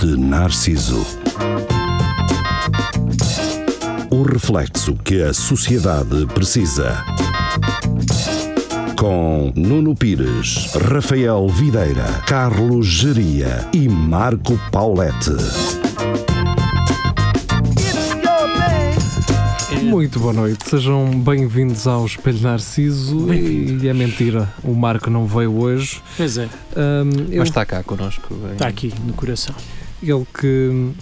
de Narciso. O reflexo que a sociedade precisa. Com Nuno Pires, Rafael Videira, Carlos Geria e Marco Paulette. Muito boa noite, sejam bem-vindos ao Espelho Narciso. E é mentira, o Marco não veio hoje. Pois é, Ahm, ele, Mas está cá connosco. está aqui no coração. Ele que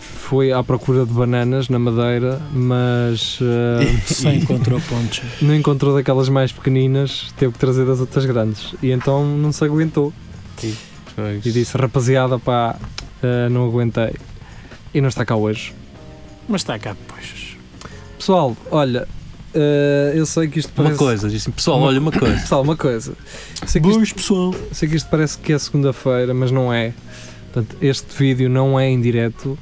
foi à procura de bananas na Madeira, mas ah, Só encontrou pontos. não encontrou daquelas mais pequeninas, teve que trazer das outras grandes. E então não se aguentou. Pois. E disse: Rapaziada, pá, ah, não aguentei. E não está cá hoje. Mas está cá depois. Pessoal, olha, ah, eu sei que isto Uma parece. coisa, disse pessoal, olha uma coisa. Pessoal, uma coisa. Sei que isto Boas, pessoal. Sei que isto parece que é segunda-feira, mas não é. Portanto, este vídeo não é em direto.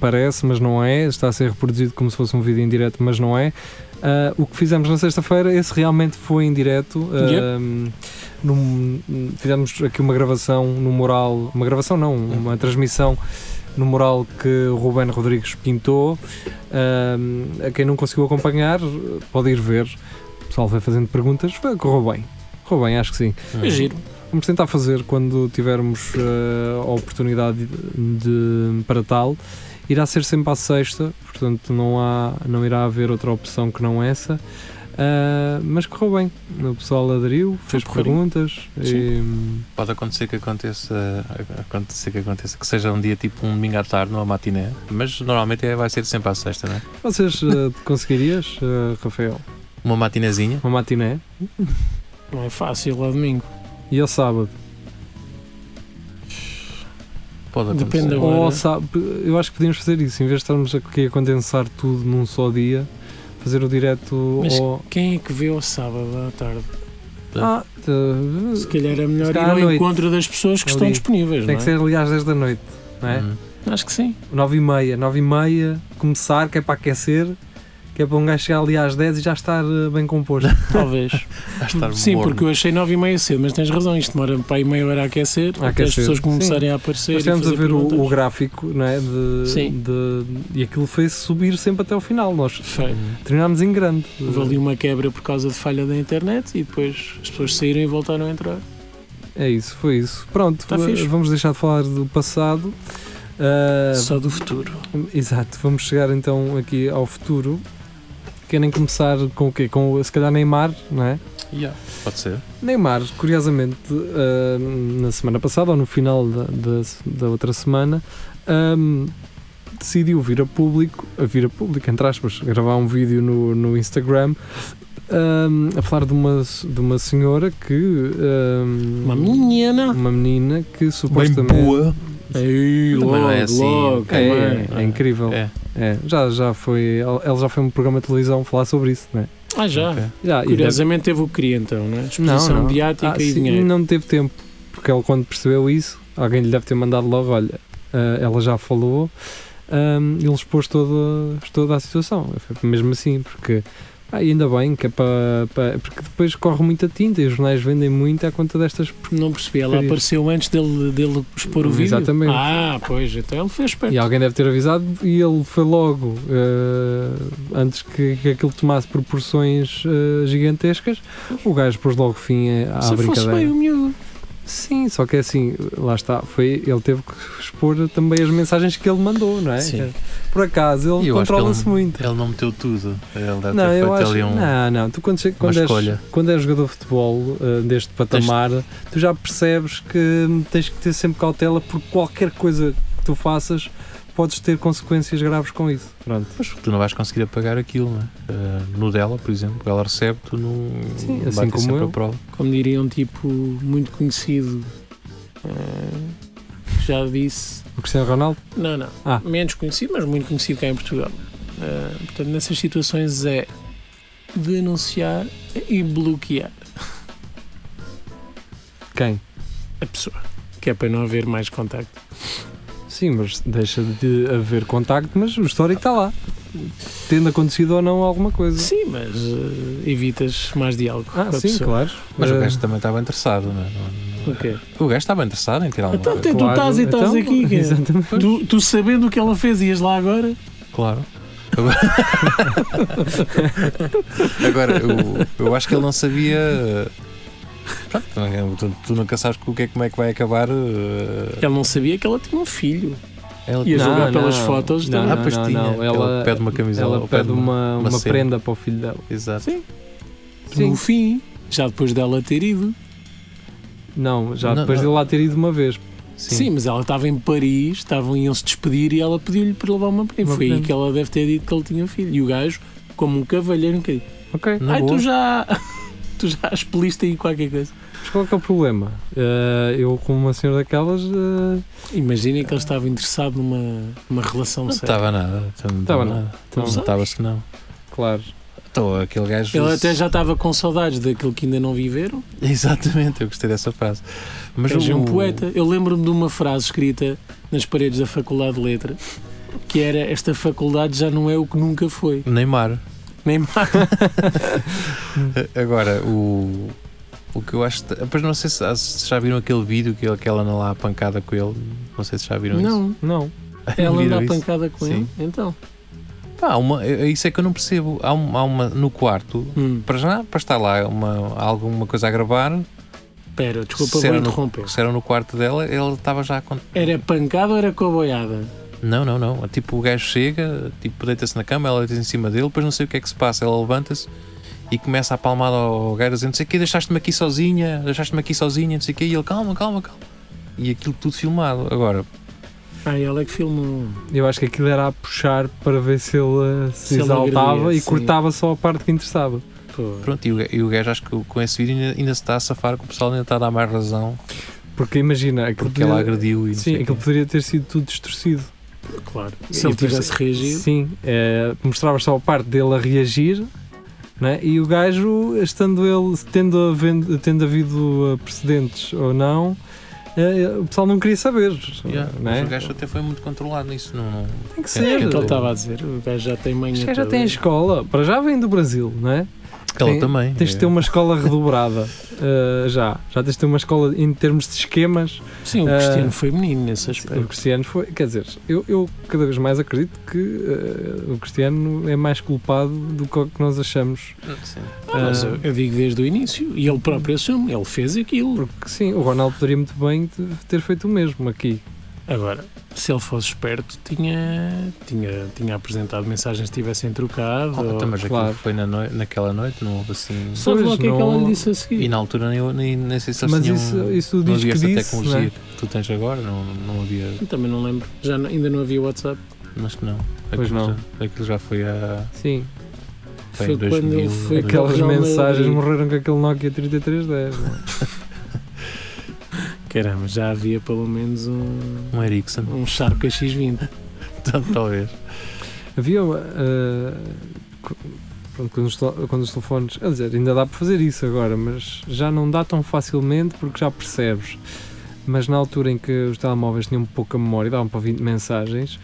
Parece, mas não é. Está a ser reproduzido como se fosse um vídeo em direto, mas não é. Ah, o que fizemos na sexta-feira, esse realmente foi em direto. Ahm, num- fizemos aqui uma gravação no mural. Uma gravação, não, uma transmissão no mural que o Ruben Rodrigues pintou. Ahm, a quem não conseguiu acompanhar, pode ir ver. O pessoal vai fazendo perguntas. Correu bem. Correu bem, acho que sim. É giro. Vamos tentar fazer quando tivermos eh, a oportunidade de, de- para tal. Irá ser sempre à sexta, portanto não, há, não irá haver outra opção que não essa. Ah, mas correu bem. O pessoal aderiu, fez perguntas e, Pode acontecer que aconteça, acontecer que aconteça que seja um dia tipo um domingo à tarde, numa matiné, mas normalmente é, vai ser sempre à sexta, não é? vocês eh, conseguirias, Rafael, Uma matinezinha. uma matiné Não é fácil ao domingo. E ao sábado? Pode acontecer. Depende da Ou hora. ao sábado, eu acho que podíamos fazer isso, em vez de estarmos aqui a condensar tudo num só dia, fazer o direto Mas ao. quem é que vê ao sábado à tarde? Ah, Se calhar é melhor ir ao noite. encontro das pessoas que Ali. estão disponíveis. Tem não que é? ser ali às 10 da noite, não é? Hum. Acho que sim. 9 e meia, 9 e meia, começar, que é para aquecer, que é para um gajo chegar ali às 10 e já estar eh, bem composto. Talvez. Sim, morno. porque eu achei 9 e meia cedo, mas tens razão. Isto demora para aí meia hora a aquecer. A até as pessoas começarem a aparecer. Nós estivemos a ver o, o gráfico, não é? De, Sim. de- e aquilo fez subir sempre até o final. Nós Foi. terminámos em grande. Houve ali uma quebra por causa de falha da internet e depois as pessoas saíram e voltaram a entrar. É isso, foi isso. Pronto, Tá eh, vamos deixar de falar do passado. Ah, Só do futuro. Exato, vamos chegar então aqui ao futuro. Querem começar com o quê? Com se calhar Neymar, não é? Yeah, pode ser. Neymar, curiosamente, ah, na semana passada, ou no final da, da, da outra semana, ahm, decidiu vir a público, a vir a público, entre aspas, gravar um vídeo no, no Instagram ahm, a falar de uma, de uma senhora que. ahm, Uma menina. Uma menina que supostamente. Ei, Também logo, não é assim. logo, É, é, é incrível. É. É, já, já foi. Ela já foi um programa de televisão falar sobre isso, não é? Ah, já. Ok. Já, Curiosamente teve o queria então, não é? Exposição mediática Ah, e sim, dinheiro. Não teve tempo, porque ele, quando percebeu isso, alguém lhe deve ter mandado logo: olha, ah, ela já falou, ahm, ele expôs toda, toda a situação. Foi mesmo assim, porque. Ah, ainda bem que é para, para- Porque depois corre muita tinta e os jornais vendem muito à conta destas. Não percebi, ela apareceu antes dele, dele expor o vídeo? Exatamente. Ah, pois, então ele fez esperto. E alguém deve ter avisado e ele foi logo, ah, antes que, que aquilo tomasse proporções ah, gigantescas, o gajo pôs logo fim à Se fosse brincadeira. bem o miúdo. Sim, só que é assim, lá está, foi, ele teve que expor também as mensagens que ele mandou, não é? Sim. Por acaso, ele controla-se muito. Ele não meteu tudo. Ele deve Não, ter eu feito acho. ali um. Não, não, tu quando, quando, és, quando és jogador de futebol eh, deste patamar, tu já percebes que tens que ter sempre cautela por qualquer coisa que tu faças, podes ter consequências graves com isso. Pronto. Mas tu não vais conseguir apagar aquilo, não é? Ah, no dela, por exemplo, ela recebe, tu não. Sim, vai assim como eu. prova. Como diria um tipo muito conhecido, eh, que já disse. O Cristiano Ronaldo? Não, não. Ah. Menos conhecido, mas muito conhecido cá em Portugal. Eh, portanto, nessas situações é denunciar e bloquear Quem? a pessoa. Que é para não haver mais contacto. Sim, mas deixa de haver contacto, mas o histórico está lá. Tendo acontecido ou não alguma coisa. Sim, mas eh, evitas mais diálogo Ah, com a sim, pessoa. claro. Mas o Eh, gajo também estava interessado, não é? O quê? O gajo estava interessado em tirar uma Então, coisa. tu estás e estás aqui, cara. Exatamente. Tu, tu sabendo o que ela fez, ias lá agora? Claro. Agora, Agora, eu, eu acho que ele não sabia. Pronto, tu, tu nunca sabes o que é, como é que vai acabar. Ele não sabia que ela tinha um filho. ela- Ia Não, jogar não. pelas fotos Não. Ah, não, não, tinha. não. Ela Ela, pede uma camisola. ela pede uma, uma uma prenda para o filho dela. Exato. Sim. Sim. No fim, já depois dela ter ido. Não, já Não, depois não. de lá ter ido uma vez. Sim, mas ela estava em Paris, estavam iam se despedir e ela pediu-lhe para levar uma prenda. Foi aí que ela deve ter dito que ele tinha filho. E o gajo, como um cavalheiro, nunca disse: Ok. Ai, boa. tu já. Tu já expeliste aí qualquer coisa. Mas qual é que é o problema? Eh, eu, como uma senhora daquelas, eh, Imaginem que ele estava interessado numa, numa relação Não séria. estava nada. então Não Estava nada. nada. Não que não. claro. Então, aquele gajo. Ele até já estava com saudades daquilo que ainda não viveram. Exatamente, eu gostei dessa frase. Mas Mas o- um poeta. Eu lembro-me de uma frase escrita nas paredes da Faculdade de Letras que era: Esta faculdade já não é o que nunca foi. Neymar. Nem mais. Agora, o. O que eu acho. Depois não sei se, se já viram aquele vídeo que ele- que ela anda lá a pancada com ele. Não sei se já viram isso. Não, Não. ela anda a isso? pancada com Sim. ele. Então. Pá, uma, é isso é que eu não percebo. Há, um- há uma no quarto, Hum. para já, para estar lá uma, alguma coisa a gravar, Espera, desculpa, se vou era, no, interromper. se era no quarto dela, ele estava já com. Era pancada ou era coboiada? Não, não, não. Tipo, o gajo chega, tipo, deita-se na cama, ela deita em cima dele, depois não sei o que é que se passa. Ela levanta-se e começa a palmada ao gajo, dizendo: Não sei o que, deixaste-me aqui sozinha, deixaste-me aqui sozinha, não sei o que, e ele, calma, calma, calma. E aquilo tudo filmado. Agora, Ah, ela é que filmou. Eu acho que aquilo era a puxar para ver se ele eh, se, Se ele exaltava agredia, e sim. cortava só a parte que interessava. Pô. pronto, e o, e o gajo, acho que com esse vídeo ainda, ainda se está a safar, que o pessoal ainda está a dar mais razão, Porque imagina, aquilo porque ela podia- agrediu e Sim, aquilo poderia ter sido tudo distorcido. Claro. Se ele tivesse reagido. Sim, é, mostrava só a parte dele a reagir né? e o gajo, estando ele, tendo, havendo, tendo havido uh, precedentes ou não, eh, o pessoal não queria saber. Yeah, né? Mas o gajo até foi muito controlado nisso. Não, não- Tem que É, ser. É o que ele estava a dizer. O gajo já tem manhã. Os gajos já têm escola, para já vem do Brasil, não é? Ela Tem- também. Tens de ter uma escola redobrada uh, já. Já tens de ter uma escola em termos de esquemas. Sim, o Ah, Cristiano foi menino nesse O aspecto. Cristiano foi. Quer dizer, eu, eu cada vez mais acredito que uh, o Cristiano é mais culpado do que o nós achamos. Sim. Ah, mas Uh, eu, eu digo desde o início. E ele próprio assume. Ele fez aquilo. porque sim, o Ronaldo poderia muito bem te- ter feito o mesmo aqui. Agora, se ele fosse esperto, tinha, tinha, tinha apresentado mensagens que tivessem trocado. Oh, ou- então, mas claro. aquilo foi na noi- naquela noite, não houve assim. Sabe lá o Pois, que é que ela lhe disse a seguir? E na altura nem, nem, nem sei se eles Mas tinham. isso, isso não diz havia disse. tecnologia é? que tu tens agora, não, não havia. Eu também não lembro. Já não- ainda não havia WhatsApp. Acho que não. Pois Aquilo não. Já, aquilo já foi há. Sim, Foi Foi em quando 2000, ele foi aquelas mensagens morreram com aquele Nokia 3310. Caramba, já havia pelo menos um, Um Ericsson, um Sharp X20. talvez. Havia. uh, quando, os, tel- quando os telefones. Quer dizer, ainda dá para fazer isso agora, mas já não dá tão facilmente porque já percebes. Mas na altura em que os telemóveis tinham pouca memória, davam para 20 mensagens,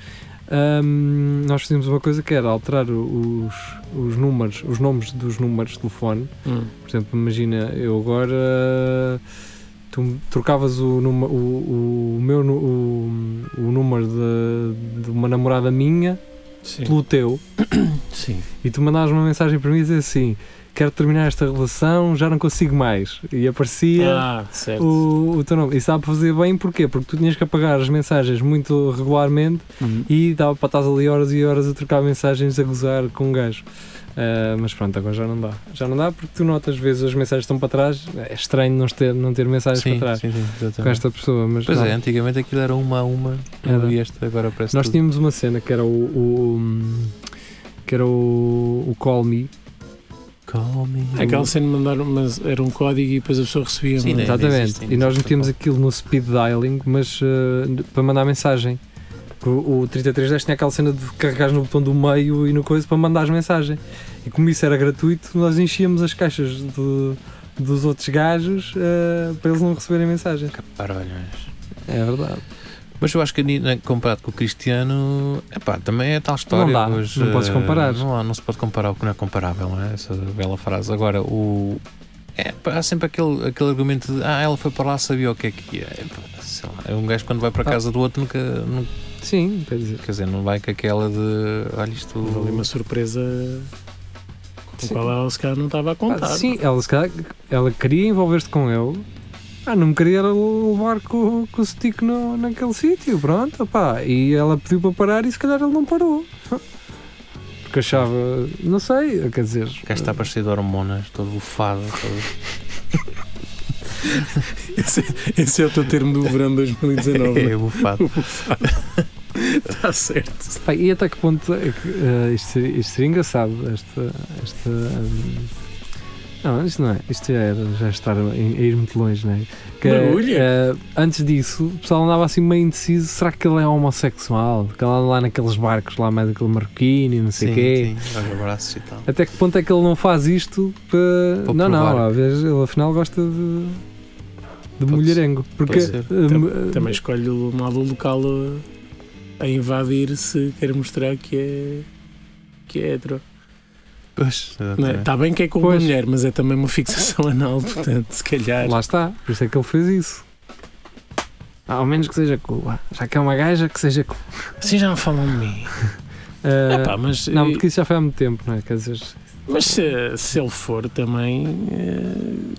hum, nós fazíamos uma coisa que era alterar os, os números, os nomes dos números de telefone. Hum. Por exemplo, imagina, eu agora. Tu trocavas o, o, o meu o, o número de, de uma namorada minha Sim. pelo teu Sim. e tu mandavas uma mensagem para mim e dizer assim: Quero terminar esta relação, já não consigo mais. E aparecia Ah, o, o teu nome. E sabe fazer bem porquê? Porque tu tinhas que apagar as mensagens muito regularmente Uhum. e dava para estar ali horas e horas a trocar mensagens a gozar com um gajo. Ah, mas pronto, agora já não dá. Já não dá porque tu notas, às vezes as mensagens estão para trás. É estranho não ter, não ter mensagens Sim, para trás sim, sim, com esta pessoa. Mas Pois não. é, antigamente aquilo era uma a uma, Era. e este agora parece Nós tudo. tínhamos uma cena que era o, o- que era o, o Call Me. Call me. Aquela cena de mandar, mas era um código e depois a pessoa recebia. Sim, uma- né? Exatamente. existe, e nós metíamos aquilo no speed dialing, mas eh, para mandar mensagem. O, o 3310 tinha aquela cena de carregar no botão do meio e no coisa para mandar as mensagens. E como isso era gratuito, nós enchíamos as caixas de- dos outros gajos eh, para eles não receberem mensagem. Parolhas. É verdade. Mas eu acho que comparado com o Cristiano, epá, também é tal história. dá, hoje, não podes eh, comparar. Não, há- não se pode comparar o que não é comparável, não é? Essa bela frase. Agora, o, É, há sempre aquele, aquele argumento de ah, ela foi para lá, sabia o que é que ia. É, lá, é um gajo quando vai para Ah. casa do outro nunca, nunca- Sim, quer dizer. Quer dizer, não vai com aquela de olha isto. Houve uma surpresa com a qual ela se calhar não estava a contar. Ah, sim, ela, se calhar, ela queria envolver-se com ele. Ah, não me queria levar com, com o stick no, naquele sítio, pronto, pá. E ela pediu para parar e se calhar ele não parou. Porque achava, não sei, quer dizer. O gajo está para cheio de hormonas, todo bufado. Todo... Esse, esse é o teu termo do verão de 2019. é não bufado. Está certo. E até que ponto é que eh, isto, seria, isto seria engraçado? Esta. esta hum, não, isto não é. Isto já era já estar a, ir- muito longe, não é? Que, Barulho. eh, antes disso, o pessoal andava assim meio indeciso: será que ele é homossexual? Que ele anda lá naqueles barcos, lá mais aquele marroquino e não sei o quê. sim, braços e tal. Até que ponto é que ele não faz isto para. Para não, não, às vezes ele afinal gosta de. De Pode mulherengo. Porque. Eh, eh, Também escolhe o modo local a, a invadir se quer mostrar que é, que é hetero. Pois, é? Está bem que é com uma Pois. mulher, mas é também uma fixação anal, portanto, se calhar. Lá está, por isso é que ele fez isso. Ah, Ao menos que seja Cuba. Já que é uma gaja, que seja Cuba. Assim já não falam de mim. Ah, Epá, mas, não, porque isso já foi há muito tempo, não é? Quer dizer, mas se, se ele for também, eh,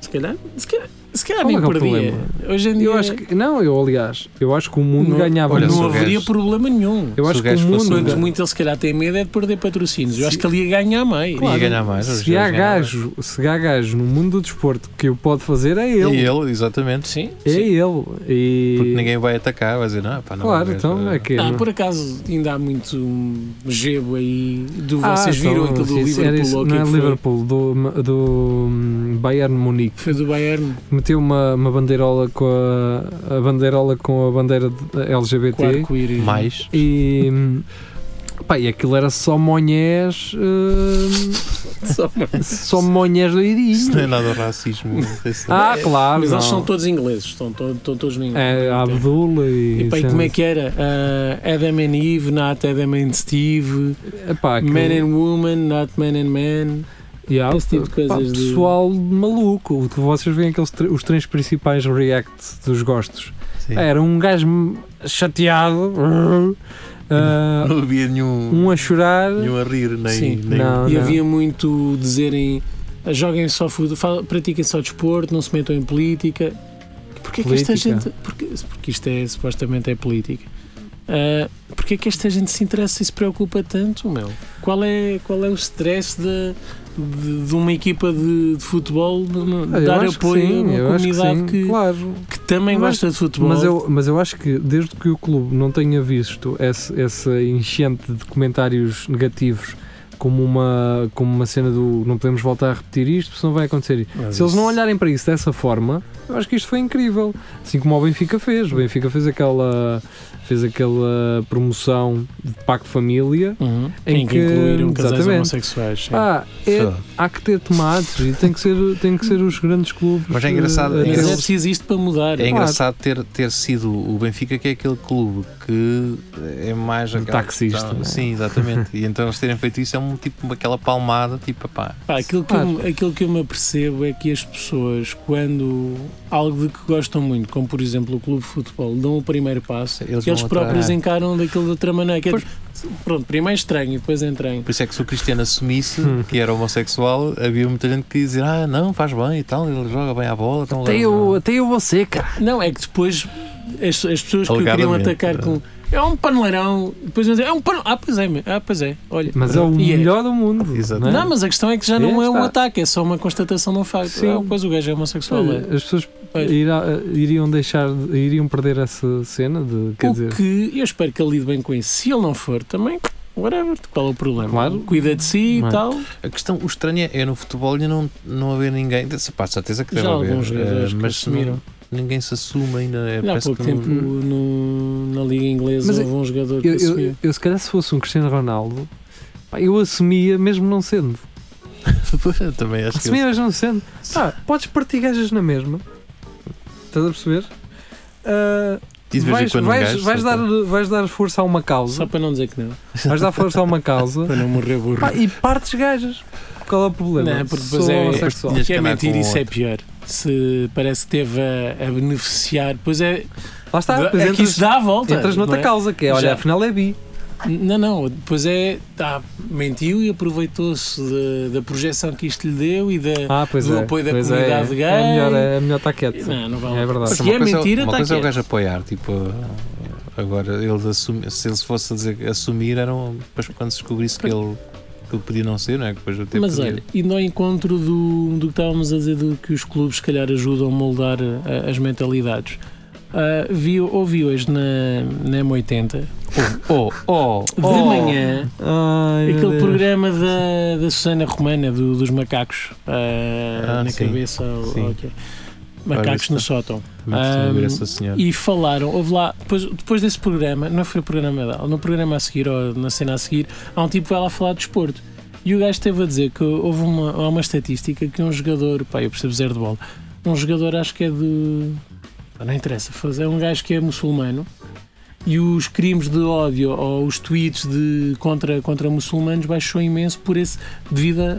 se calhar, se calhar, se calhar nem é é perdia. problema? Hoje em dia eu acho que. Não, eu aliás, eu acho que o mundo não, ganhava olha, não haveria gajo- problema nenhum. Eu acho que o gajo mundo. Quanto gajo- muito ele se calhar tem medo é de perder patrocínios. Eu Se- acho que ele ia ganhar mais. Claro, Ia ganhar mais. Se há ganham mais. gajo, se há gajo no mundo do desporto que o pode fazer, é ele. ele, exatamente. Sim, É sim. ele. E... Porque ninguém vai atacar, vai dizer, não, pá, não. Claro, gajo, então é que. Ah, por acaso ainda há muito gebo aí do Ah, vocês viram então, aquilo do Liverpool não é é? Liverpool, do, do hum, Bayern Munique. Foi do Bayern, Meteu uma, uma bandeirola com a, a bandeirola com a bandeira de- LGBT. Mais. E, pá, e aquilo era só monhés, hum, Só só monhés doidinhos. Isso não é nada racismo. Ah, claro. Mas eles não. são todos ingleses, estão, to- estão todos no inglês. É, Abdullah e. E pá, e como é que era? Ah, Adam and Eve, not Adam and Steve. Epá, aquilo- Man and woman, not man and man. Yeah, esse tipo de coisas pá, de- pessoal maluco. O que Vocês veem aqueles tr- os três principais reacts dos gostos. Sim. Era um gajo chateado, ah, Não havia nenhum, um a chorar. nenhum a rir, nem. Sim. nem Não. E havia muito dizerem ah, joguem só futebol, pratiquem só desporto, não se metam em política. Porquê que esta Política. gente. Porque, porque isto é supostamente é política. Uh, Porquê que esta gente se interessa e se preocupa tanto, meu? Qual é, qual é o stress de, de, de uma equipa de, de futebol de- dar que apoio sim, a uma que comunidade sim, que, claro. que também Mas- gosta de futebol? Mas eu, mas eu acho que desde que o clube não tenha visto esse, essa enchente de comentários negativos como uma, como uma cena do não podemos voltar a repetir isto, porque senão vai acontecer isto. Mas Se eles não olharem para isso dessa forma, eu acho que isto foi incrível. Assim como o Benfica fez. O Benfica fez aquela, fez aquela promoção de Pacto Família. Uhum. em em que, que- incluíram casais exatamente. homossexuais. sim. Ah, é- há que ter tomates e tem que ser, tem que ser os grandes clubes. Mas é engraçado, eh, ter- é preciso isto para mudar. É engraçado ter, ter sido o Benfica, que é aquele clube que é mais Um aquela- taxista, Então, não é? Sim, exatamente. e então eles terem feito isso é um tipo aquela palmada, tipo, pá. Pá, aquilo, que Claro. eu, aquilo que eu me apercebo é que as pessoas, quando algo de que gostam muito, como por exemplo o clube de futebol, dão o primeiro passo, Eles eles, próprios atrás. encaram daquilo de outra maneira. Que é, Pois. pronto, primeiro é estranho e depois entranho. Por isso é que se o Cristiano assumisse Hum. que era homossexual, havia muita gente que ia dizer: Ah, não, faz bem e tal, ele joga bem à bola. Então Até eu, até eu vou ser, cara. Não, é que depois as, as pessoas que o queriam atacar com é um paneleirão, depois vão dizer, é um paneleirão. Ah, pois é, ah, pois é, olha. Mas é o E melhor do mundo. Não, é? Não, mas a questão é que já É, não é um está. ataque, é só uma constatação de um facto. Sim. Ah, pois o gajo é homossexual. é. Olha, As pessoas irá- iriam deixar, iriam perder essa cena de, quer o dizer, que eu espero que ele lide bem com isso. Se ele não for, também, whatever, qual é o problema? Claro. Cuida de si e é? tal. A questão, o estranho é, é no futebol ainda não, não haver ninguém. Pá, certeza que Já deve haver. alguns jogadores que mas assumiram. não- ninguém se assume ainda. É, Há pouco que não- tempo no, na Liga Inglesa Mas houve um jogador que eu, eu, eu se calhar se fosse um Cristiano Ronaldo, pá, eu assumia mesmo não sendo. Eu também acho que. Assumia mesmo não sendo. Pá, podes partir gajas na mesma. Estás a perceber? Ah, E de vez em vais, quando um vais, gajo vais dar, vais dar força a uma causa, Só para não dizer que não. vais dar força a uma causa Para não morrer burro. pá, e partes gajas. Qual é o problema? Não, porque depois é- que é que andar mentir, isso é outro. pior. Se parece que teve a, a beneficiar, pois é, Lá está, depois é que entras, isso dá a volta. entras noutra é? causa, que é, olha, Já. afinal é bi. Não, não, depois é. Tá, mentiu e aproveitou-se da, da projeção que isto lhe deu e da. Ah, pois Do é. apoio da pois comunidade é. gay. É melhor, é melhor estar quieto. Não, não vale. É verdade. Se Uma é coisa, mentira, uma está coisa é o quieto. gajo apoiar, tipo, agora eles assumi, se eles fosse a dizer assumir, eram depois quando se descobrisse que ele, que ele podia não ser, não é? Depois até Mas podia- olha, e no encontro do, do que estávamos a dizer, do que os clubes se calhar ajudam a moldar eh, as mentalidades. Ah, vi, ouvi hoje na, na M80 Oh, oh, de oh. manhã Ai, aquele programa da, da Susana Romana do- dos macacos ah, Ah, na sim. cabeça. Sim. quê? Macacos no sótão. Essa senhora. E falaram, houve lá, depois, depois desse programa, não foi o programa dela, no programa a seguir, ou na cena a seguir, há um tipo que vai lá falar de desporto. E o gajo esteve a dizer que houve uma, uma estatística que um jogador, pá, eu percebo zero de bola, um jogador acho que é de. Não interessa, é um gajo que é muçulmano e os crimes de ódio ou os tweets de, contra, contra muçulmanos baixou imenso por esse, devido à,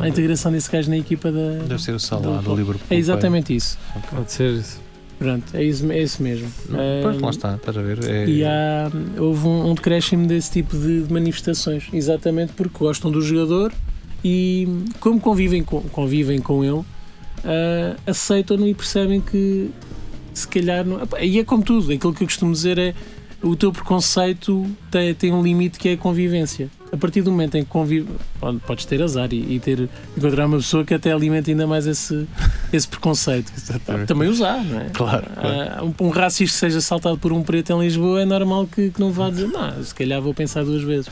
à, à integração desse gajo na equipa da. Deve ser o Salah do- do Liverpool. É exatamente isso. Pode ser isso. Pronto, é isso, é isso mesmo. Não, Pois, Ahm, lá está, estás a ver? É, e há, houve um, um decréscimo desse tipo de, de manifestações, exatamente porque gostam do jogador e, como convivem com, convivem com ele, ah, aceitam-no e percebem que, se calhar, não, e é como tudo, aquilo que eu costumo dizer é o teu preconceito tem, tem um limite que é a convivência. A partir do momento em que convive, pode- podes ter azar e, e ter, encontrar uma pessoa que até alimenta ainda mais esse, esse preconceito. Também usar, não é? Claro, claro. Ah, um, um racista que seja assaltado por um preto em Lisboa é normal que, que não vá dizer, não, se calhar vou pensar duas vezes.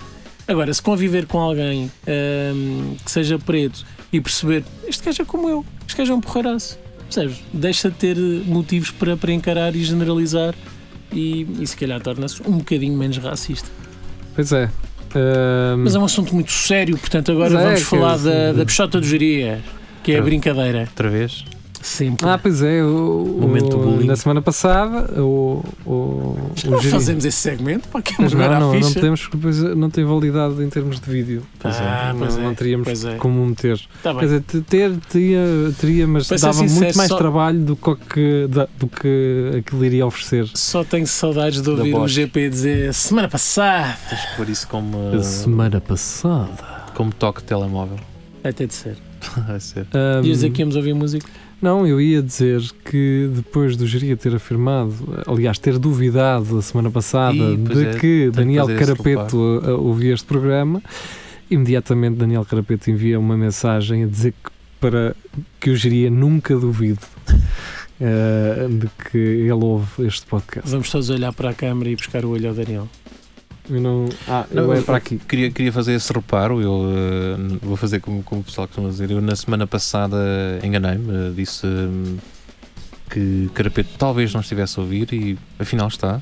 Agora, se conviver com alguém ahm, que seja preto e perceber, este gajo é como eu, este gajo é um porreiraço, percebes? Deixa de ter motivos para, para encarar e generalizar e, e se calhar torna-se um bocadinho menos racista. Pois é. Ahm, Mas é um assunto muito sério, portanto, agora Mas é, vamos que falar eu- da, da peixota do geria, que é a brincadeira. Outra vez? Sempre. Ah, pois é. O, Momento o- bullying. na semana passada, o. o, o não Giri- fazemos esse segmento para que Mas não, não, a não, não ficha. podemos, porque depois não tem validade em termos de vídeo. Ah, não, pois é, não teríamos pois é. como meter. Tá Quer bem. dizer, te- ter, teria, teria mas Para ser dava sincero, muito mais só- trabalho do que, da- do que aquilo iria oferecer. Só tenho saudades de ouvir o Bosch. GP dizer semana passada. Por isso como, A semana passada. como toque de telemóvel. Ter de ser. Vai ser. Ias dizer que íamos ouvir música? Não, eu ia dizer que depois do Geria ter afirmado, aliás, ter duvidado a semana passada Ih, de é, que Daniel Carapeto uh, ouvia este programa, imediatamente Daniel Carapeto envia uma mensagem a dizer que, para que o Geria nunca duvide uh, de que ele ouve este podcast. Vamos todos olhar para a câmara e buscar o olho ao Daniel. Eu não, ah, Não, eu é eu- para aqui. Queria, queria fazer esse reparo, eu eh, vou fazer como, como o pessoal costuma dizer. Eu na semana passada enganei-me, eh, disse hum, que Carapeto talvez não estivesse a ouvir e afinal está.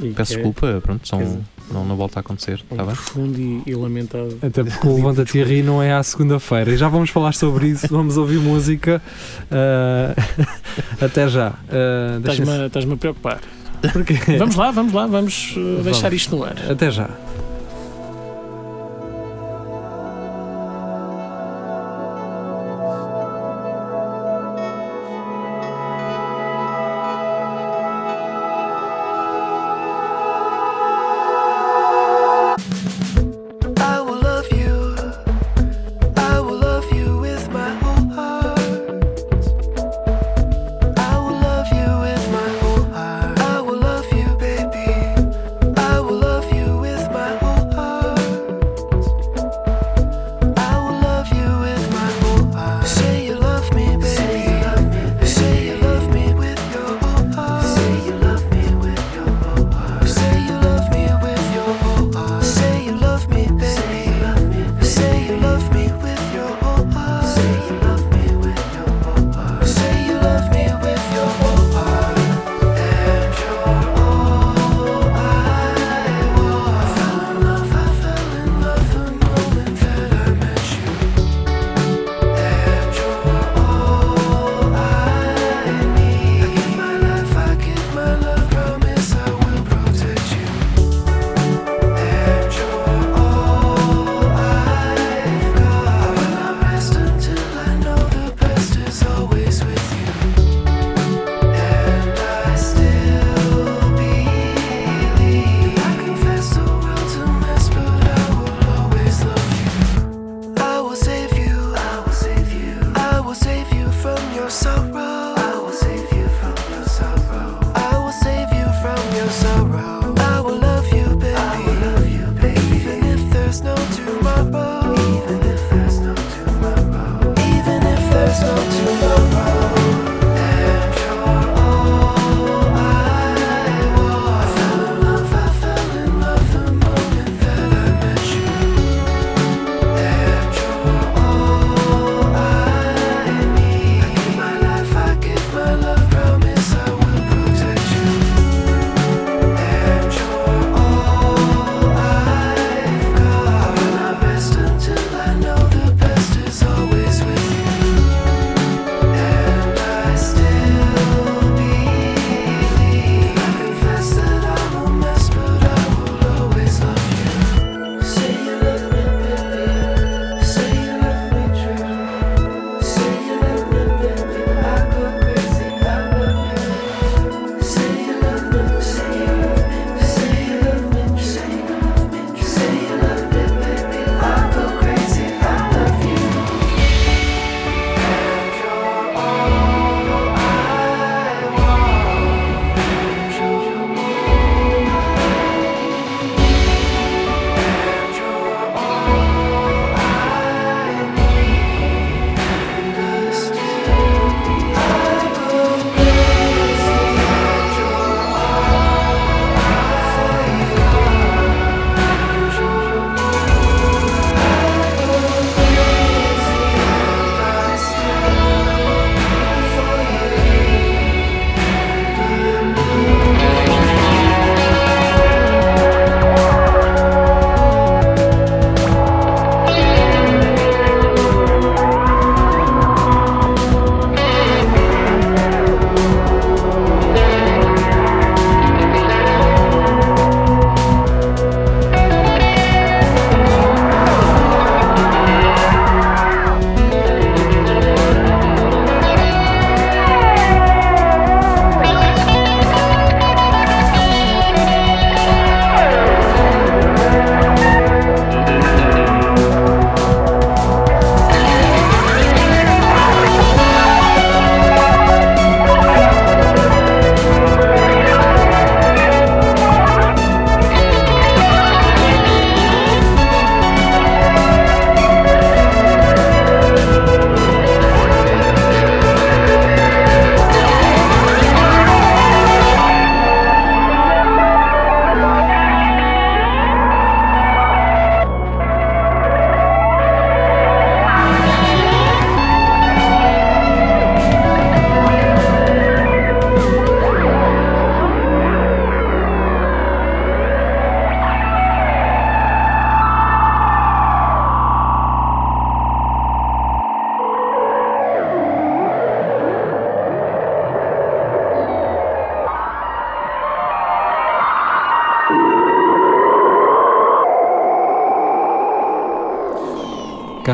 E Peço é desculpa, pronto, são, dizer- não, não volta a acontecer, um está bem? profundo e, e lamentável. Até porque o Levanta-te e Ri não é à segunda-feira. E já vamos falar sobre isso, vamos ouvir música. uh, até já. Uh, Estás-me a preocupar. Porquê? Vamos lá, vamos lá, vamos uh, Vamos. deixar isto no ar. Até já.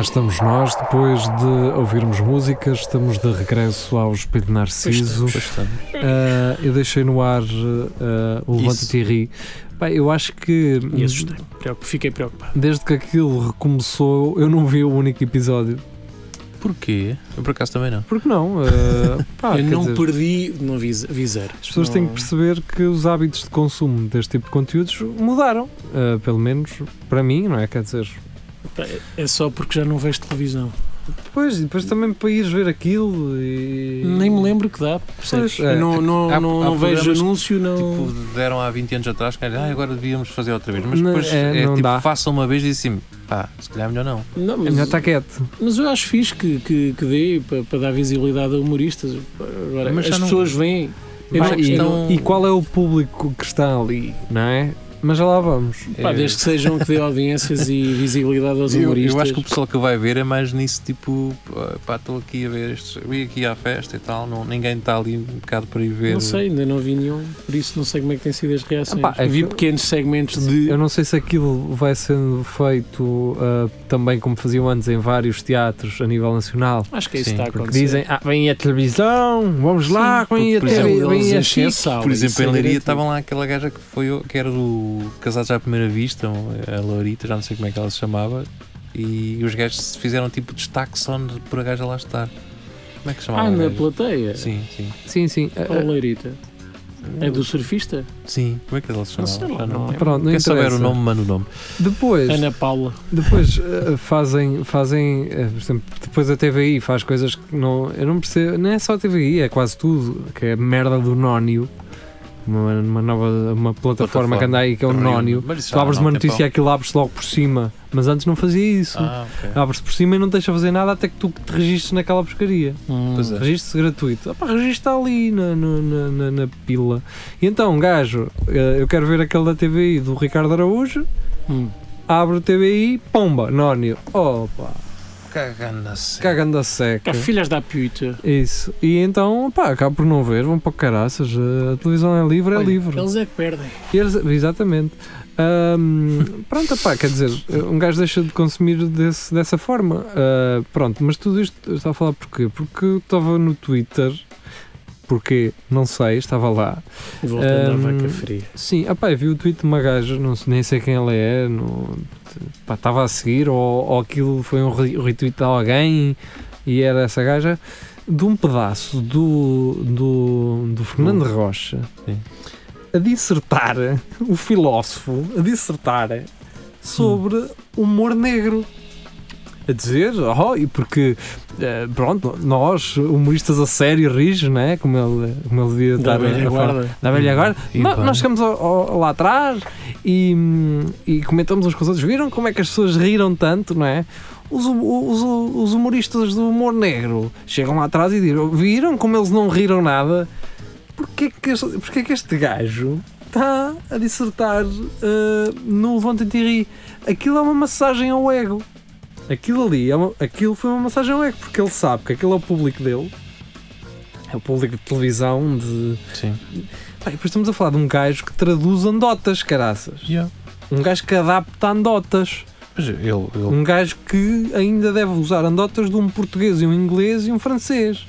Cá estamos nós, depois de ouvirmos músicas, estamos de regresso ao Espelho de Narciso. Bastante. Ah, eu deixei no ar ah, o Levanta-te e Ri. Bem, eu acho que E assustei. Preocup- Fiquei preocupado. desde que aquilo recomeçou, eu não vi o único episódio. Porquê? Eu por acaso também não. Porque não? Ah, pá, eu não dizer, perdi, não vi, vi zero. As pessoas têm que perceber que os hábitos de consumo deste tipo de conteúdos mudaram. Ah, pelo menos para mim, não é? Quer dizer, É só porque já não vejo televisão. depois, e depois também para ires ver aquilo e. Nem me lembro que dá. percebes? Pois, é. Não, não, Há- não, há não vejo anúncio, não. Tipo, deram há 20 anos atrás, que ah, agora devíamos fazer outra vez. Mas Não, depois é, é, não tipo, dá. façam uma vez e assim, pá, se calhar melhor não. não É mas, melhor estar quieto. mas eu acho fixe que, que, que dê para, para dar visibilidade a humoristas. Agora, Mas as não- pessoas não- a e, questão- e qual é o público que está ali, não é? Mas já lá vamos. Pá, É- desde que sejam que dê audiências e visibilidade aos Eu, humoristas. eu acho que o pessoal que vai ver é mais nisso, tipo, pá, estou aqui a ver estes, eu vim aqui à festa e tal, não, ninguém está ali um bocado para ir ver. Não sei, ainda não vi nenhum, por isso não sei como é que têm sido as reações. Epá, é vi que- pequenos segmentos de. Eu não sei se aquilo vai sendo feito ah, também como faziam antes em vários teatros a nível nacional. Acho que é isso Sim, está a Porque acontecer. dizem, ah, vem a televisão, vamos lá, vem a TV, exemplo, vem eles a Por exemplo, é em Leiria garantido. estava lá aquela gaja que, foi, que era do Casados à Primeira Vista, a Laurita, já não sei como é que ela se chamava, e os gajos fizeram tipo destaque só por a gaja lá estar. Como é que se chama? Ah, na plateia. Sim, sim. Sim, sim. Qual a loirita? É do surfista? Sim, como é que ele se Não chama? sei lá, não é. Pronto, não Quem souber o nome, manda o nome. Depois, Ana Paula. depois eh, fazem, fazem eh, por exemplo, depois a TVI faz coisas que não, eu não percebo, não é só a TVI, é quase tudo, que é a merda do Nónio, uma, uma nova uma plataforma, que anda aí que é o Nónio. Tu abres uma notícia e aquilo abres logo por cima, mas antes não fazia isso. Ah, ok. Abres por cima e não te deixa fazer nada até que tu te registres naquela pescaria. Hum. É. Registro gratuito. Ah, pá, registro ali na, na, na, na pila. E então, gajo, eh, eu quero ver aquele da TVI do Ricardo Araújo. Hum. Abre o TVI, pomba, Nónio. Opa, Cagando-se. Cagando a Que seca. filhas da puta. Isso. E então, pá, acabo por não ver, vão para o caraças. A televisão é livre, é Olha, livre. Eles é que perdem. Eles- exatamente. Ahm, pronto, pá, quer dizer, um gajo deixa de consumir desse- dessa forma. Ah, pronto, mas tudo isto eu estava a falar porquê? Porque estava no Twitter, porque não sei, estava lá. Voltando Hum, à vaca fria. Sim, ah, pá, eu vi o tweet de uma gaja, não, sei- nem sei quem ela é, pá, estava a seguir, ou, ou aquilo foi um re- retweet de alguém e era essa gaja, de um pedaço do, do, do Fernando Rocha Sim. a dissertar, o filósofo, a dissertar sobre humor negro. A dizer, oh, e porque, eh, pronto, nós, humoristas a sério, rijos, né? como, ele, como ele devia Da estar velha a guarda. da velha guarda. E Nó- bem. nós chegamos ao- ao- lá atrás e, hum, e comentamos uns com os outros. Viram como é que as pessoas riram tanto, não é? Os, hu- os, os humoristas do humor negro chegam lá atrás e dizem: Viram como eles não riram nada? Porquê que este, porquê que este gajo está a dissertar eh, no Levanta e Ri? Aquilo é uma massagem ao ego. Aquilo ali, é uma- aquilo foi uma massagem ao ego, porque ele sabe que aquele é o público dele. É o público de televisão, de, Sim. E depois estamos a falar de um gajo que traduz andotas, caraças. Yeah. Um gajo que adapta andotas. Mas ele, ele Um gajo que ainda deve usar andotas de um português e um inglês e um francês.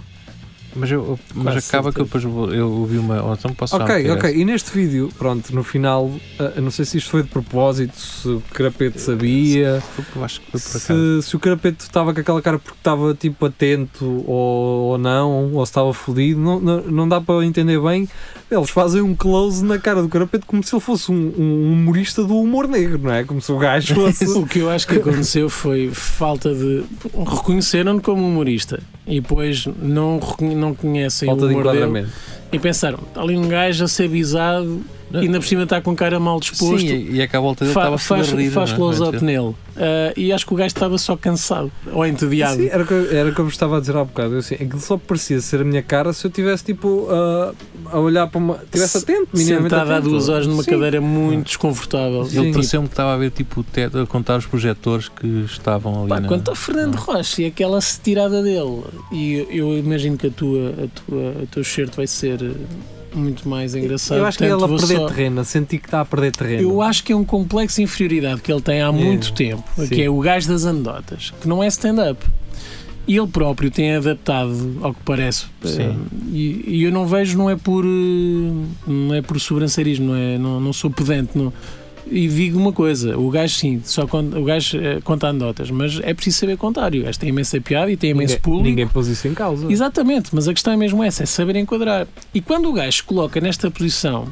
Mas, eu, mas Quase acaba que eu depois eu ouvi uma. ou Então posso ok, ok. E neste vídeo, pronto, no final, eu não sei se isto foi de propósito, se o Carapeto sabia, eu acho que foi por acaso. se, se o Carapeto estava com aquela cara porque estava tipo atento ou, ou não, ou se estava fodido, não, não, não dá para entender bem. Eles fazem um close na cara do Carapeto como se ele fosse um, um humorista do humor negro, não é? Como se o gajo fosse. O que eu acho que aconteceu foi falta de. Reconheceram-no como humorista e depois não, reconhe- não conhecem Falta o humor dele e pensaram: está ali um gajo a ser visado e ainda por cima está com cara mal disposto. Sim, e, é que a volta dele estava a faz fazer rir. faz não é? close-up nele. Ah, e acho que o gajo estava só cansado ou entediado. Sim, era, o que eu- era o que eu vos estava a dizer há bocado. Eu, assim, aquilo só parecia ser a minha cara se eu tivesse tipo a- a olhar para uma. tivesse atento, minimamente Sentado há duas horas numa Sim. cadeira muito desconfortável. Sim. Ele pareceu-me que estava a ver tipo o teto, a contar os projetores que estavam ali. Pá, na- quanto ao Fernando Rocha e aquela tirada dele, e eu imagino que a tua, a tua, o teu shirt vai ser muito mais engraçado. Eu acho que é portanto, ele a perder só- terreno, a sentir que está a perder terreno. Eu acho que é um complexo de inferioridade que ele tem há muito tempo, sim. que é o gajo das anedotas, que não é stand-up. E ele próprio tem adaptado ao que parece. Sim. Eh, E, e eu não vejo, não é por eh, não é por sobranceirismo, não, é, não, não sou pedante. Não. E digo uma coisa: o gajo sim, só conta, o gajo eh, conta anedotas, mas é preciso saber contar. E o gajo tem imensa piada e tem imenso ninguém, público. ninguém pôs isso em causa. Exatamente, mas a questão é mesmo essa, é saber enquadrar. E quando o gajo se coloca nesta posição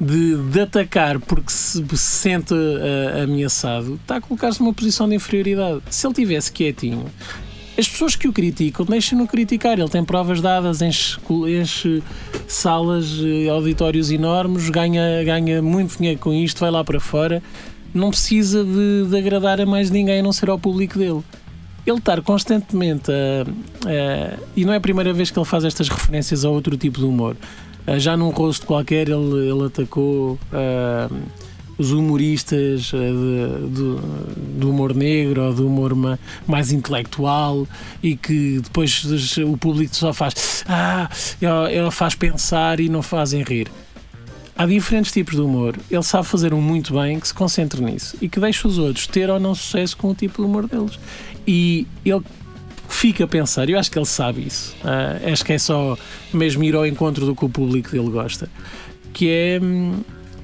de, de atacar porque se, se sente ah, ameaçado, está a colocar-se numa posição de inferioridade. Se ele tivesse quietinho, as pessoas que o criticam deixam-no criticar. Ele tem provas dadas, enche, enche salas, eh, auditórios enormes, ganha, ganha muito dinheiro com isto, vai lá para fora. Não precisa de, de agradar a mais ninguém a não ser ao público dele ele estar constantemente a, a- e não é a primeira vez que ele faz estas referências a outro tipo de humor. Ah, já num rosto qualquer ele, ele atacou ah, os humoristas de- do, humor negro ou do humor ma- mais intelectual e que depois o público só faz ah, ele faz pensar e não fazem rir. Há diferentes tipos de humor. Ele sabe fazer um muito bem que se concentre nisso e que deixe os outros ter ou não sucesso com o tipo de humor deles. E ele fica a pensar, eu acho que ele sabe isso. Ah, acho que é só mesmo ir ao encontro do que o público dele gosta. Que é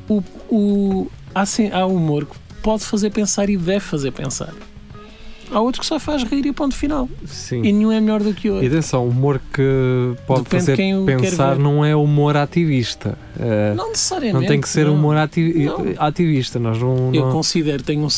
o, o, há, sim- há humor que pode fazer pensar e deve fazer pensar. Há outro que só faz rir e ponto final. Sim. E nenhum é melhor do que o E outro. atenção, o humor que pode Depende de fazer quem pensar não é humor ativista. Eh, Não necessariamente. não tem que ser não. humor ati- Não. ativista. Nós não, Eu não- considero que tem um,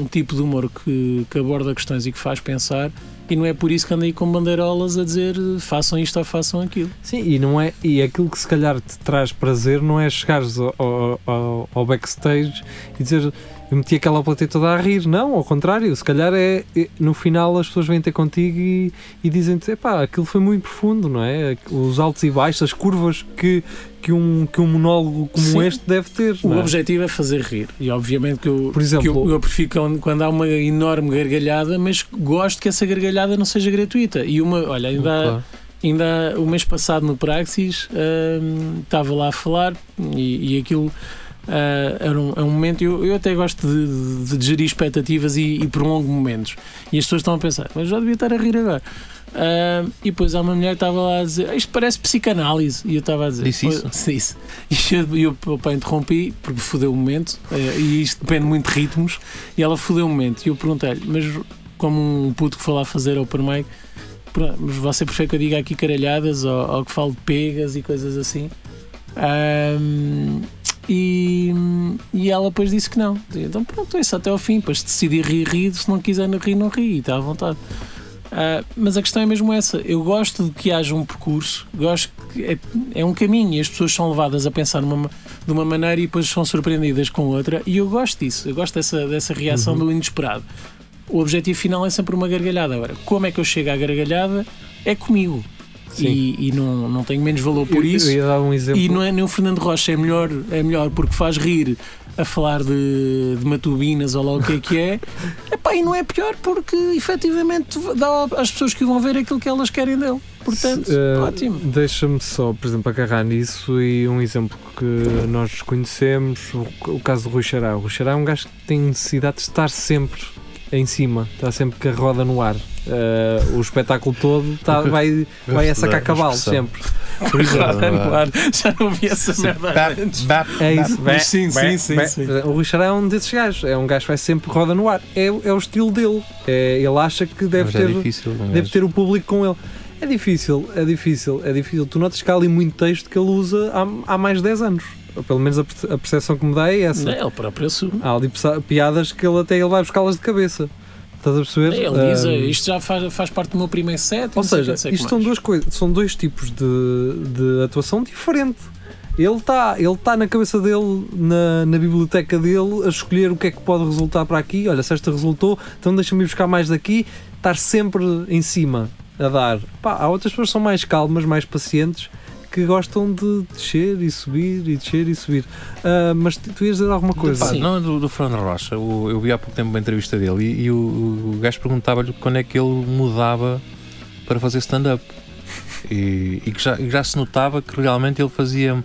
um tipo de humor que, que aborda questões e que faz pensar, e não é por isso que anda aí com bandeirolas a dizer façam isto ou façam aquilo. Sim, e não é e aquilo que se calhar te traz prazer não é chegares ao, ao, ao- ao backstage e dizer eu meti aquela plateia toda a rir, não, ao contrário, se calhar é, é- no final as pessoas vêm ter contigo e, e dizem-te, epá, aquilo foi muito profundo, não é? Os altos e baixos, as curvas que, que, um, que um monólogo como Sim. este deve ter. O é? objetivo é fazer rir. E obviamente que eu, Por exemplo- que eu, eu prefiro quando, quando há uma enorme gargalhada, mas gosto que essa gargalhada não seja gratuita. E uma, olha, ainda, Claro. ainda o mês passado no Praxis hum, estava lá a falar e, e aquilo. Ah, era um, é um momento, eu, eu até gosto de, de, de gerir expectativas e, e prolongo momentos. E as pessoas estão a pensar, mas já devia estar a rir agora. Ah, e depois há uma mulher que estava lá a dizer isto parece psicanálise. E eu estava a dizer Disse isso? "Pois, Disse. E eu, eu, opa, interrompi porque fodeu o momento. eh, e isto depende muito de ritmos. E ela fodeu o momento. E eu perguntei-lhe, mas como um puto que foi lá fazer open mic, "Pronto, mas você prefere que eu diga aqui caralhadas ou, ou que fale de pegas e coisas assim? E, e ela depois disse que não. Então pronto, isso até ao fim. Depois decidi rir, rir. Se não quiser rir, não ri. E está à vontade. Ah, mas a questão é mesmo essa. Eu gosto de que haja um percurso, gosto que é, é um caminho e as pessoas são levadas a pensar numa, de uma maneira e depois são surpreendidas com outra. E eu gosto disso, eu gosto dessa, dessa reação Uhum. do inesperado. O objetivo final é sempre uma gargalhada. Agora, como é que eu chego à gargalhada? É comigo. E, e não, não tenho menos valor por Eu- isso. Eu ia dar um exemplo. E não é nem o Fernando Rocha, é melhor, é melhor porque faz rir a falar de, de matubinas ou lá o que é que é. Epá, e não é pior porque efetivamente dá às pessoas que vão ver aquilo que elas querem dele. Portanto, Eh, ótimo. Deixa-me só, por exemplo, agarrar nisso e um exemplo que nós conhecemos, o, o caso do Rui Xará. O Rui Xará é um gajo que tem necessidade de estar sempre em cima, está sempre com a roda no ar. Eh, o espetáculo todo tá- vai, vai a sacar cavalo sempre. Por no ar. Já não vi essa merda antes. bap, É isso. Mas sim, sim, sim, sim. O Rui Xará é um desses gajos, é um gajo que vai sempre roda no ar. É, é o estilo dele. É, ele acha que deve é ter. difícil. um deve ter o público com ele. É difícil, é difícil, é difícil. Tu notas que há ali muito texto que ele usa há, há mais de 10 anos. Pelo menos a, perce- a percepção que me dá é essa. Não, ele próprio assume. Há ali piadas que ele até ele vai buscá-las de cabeça. Estás a perceber? Ele diz, Ahm, isto já faz, faz parte do meu primeiro set. ou sei seja, sei que isto são mais." duas coisas, são dois tipos de, de atuação diferente. Ele está ele tá na cabeça dele, na, na biblioteca dele, a escolher o que é que pode resultar para aqui. Olha, se esta resultou, então deixa-me ir buscar mais daqui. Estar sempre em cima a dar. Pá, há outras pessoas que são mais calmas, mais pacientes, que gostam de descer e subir e descer e subir. Ah, mas tu tu ias dizer alguma coisa? Pá, Sim. não, do, do Fernando Rocha, o- eu vi há pouco tempo uma entrevista dele e, e o, o gajo perguntava-lhe quando é que ele mudava para fazer stand-up. E, e que já, e já se notava que realmente ele fazia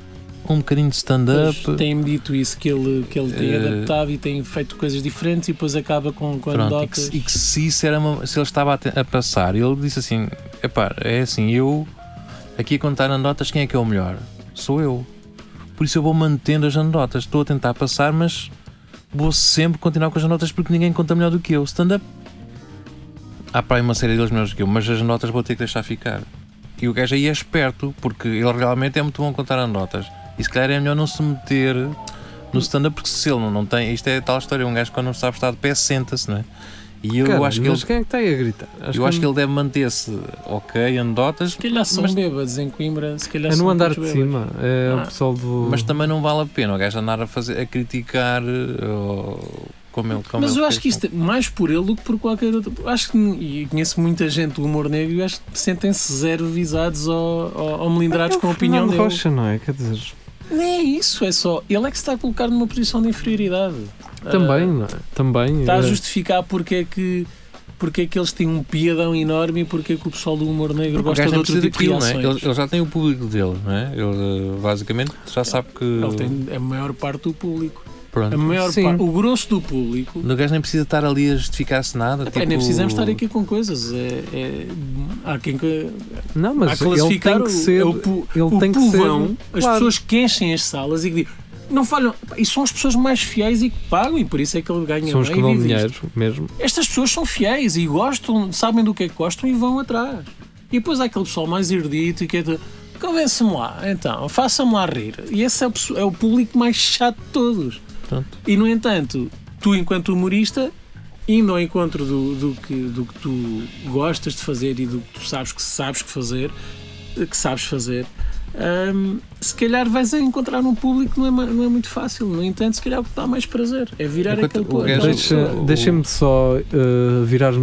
um bocadinho de stand-up. Tem-me dito isso, que ele, que ele tem Eh, adaptado e tem feito coisas diferentes e depois acaba com, com Pronto, e, anedotas. que, e que se isso era uma- se ele estava a, te- a passar, ele disse assim: epá, é assim, eu aqui a contar anedotas, quem é que é o melhor? Sou eu. Por isso eu vou mantendo as anedotas. Estou a tentar passar, mas vou sempre continuar com as anedotas porque ninguém conta melhor do que eu. Stand-up. Há para aí uma série deles melhores do que eu, mas as anedotas vou ter que deixar ficar. E o gajo aí é esperto, porque ele realmente é muito bom a contar anedotas. E se calhar é melhor não se meter no stand-up, porque se ele não, não tem. Isto é tal história, um gajo quando não sabe estar de pé senta-se, não é? E eu Cara, acho que ele, mas quem é que está aí a gritar? eu acho que ele deve manter-se ok, anedotas, Se calhar são Mas- bêbados em Coimbra, se calhar É são no andar de bêbados. cima, é Ah. o pessoal do. mas também não vale a pena o gajo andar a, fazer, a criticar eh, ou- como ele como Mas ele eu acho que isto é mais por ele do que por qualquer outro. Eu Acho que, e conheço muita gente do humor negro e acho que sentem-se zero visados ou, ou, ou melindrados É com a opinião dele. Rocha, não é? Quer dizer, Não é isso, é só. Ele é que se está a colocar numa posição de inferioridade. Também, Ah, não é? Também. está a é. justificar porque é que. Porque é que eles têm um piadão enorme e porque é que o pessoal do humor negro Porque o gosta gajo de outro precisa tipo de daquilo, não é? Ele, ele já tem o público dele, não é? Ele eh, basicamente já sabe que. Ele tem a maior parte do público. Pronto. A maior parte, o grosso do público. O gajo nem precisa estar ali a justificar-se nada. Epá, tipo, Nem precisamos estar aqui com coisas. É, é- há quem que, Não, há mas que ele tem que o- ser. é o, pu- ele o tem que povão, ser. as claro. pessoas que enchem as salas e que dizem não falham. E são as pessoas mais fiéis e que pagam, e por isso é que ele ganha São os que dão dinheiro disto. mesmo. Estas pessoas são fiéis e gostam, sabem do que é que gostam e vão atrás. E depois há aquele pessoal mais erudito e que é de. Convence-me lá, então, faça-me lá rir. E esse é o, é o público mais chato de todos. E no entanto, tu, enquanto humorista, indo ao encontro do, do, que, do que tu gostas de fazer e do que tu sabes que sabes que fazer, que sabes fazer, hum, se calhar vais a encontrar um público que não é, não é muito fácil. No entanto, se calhar o que dá mais prazer é virar Enquanto aquele público. gajo- Deixa- só eh, virar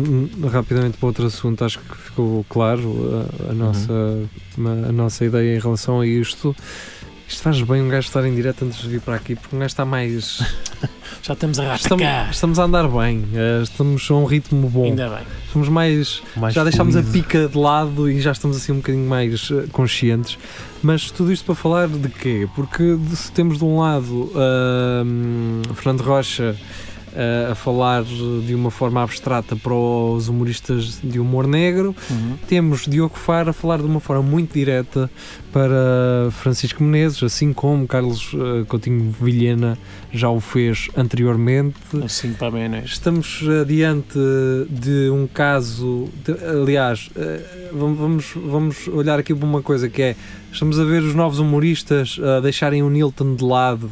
rapidamente para outro assunto, acho que ficou claro uh, a, nossa, ma- a nossa ideia em relação a isto. Isto faz bem um gajo estar em direto antes de vir para aqui, porque um gajo está mais. Já estamos a Estamos, estamos a andar bem, eh, estamos a um ritmo bom. Ainda bem. Somos mais. Mais já deixámos a pica de lado e já estamos assim um bocadinho mais eh, conscientes. Mas tudo isto para falar de quê? Porque se temos de um lado hum, Fernando Rocha a falar de uma forma abstrata para os humoristas de humor negro, Uhum. temos Diogo Faro a falar de uma forma muito direta para Francisco Menezes, assim como Carlos eh, Coutinho Vilhena já o fez anteriormente. Assim a meia-noite. Estamos adiante de um caso, de- aliás, eh, vamos, vamos, vamos olhar aqui para uma coisa que é, estamos a ver os novos humoristas a deixarem o Nilton de lado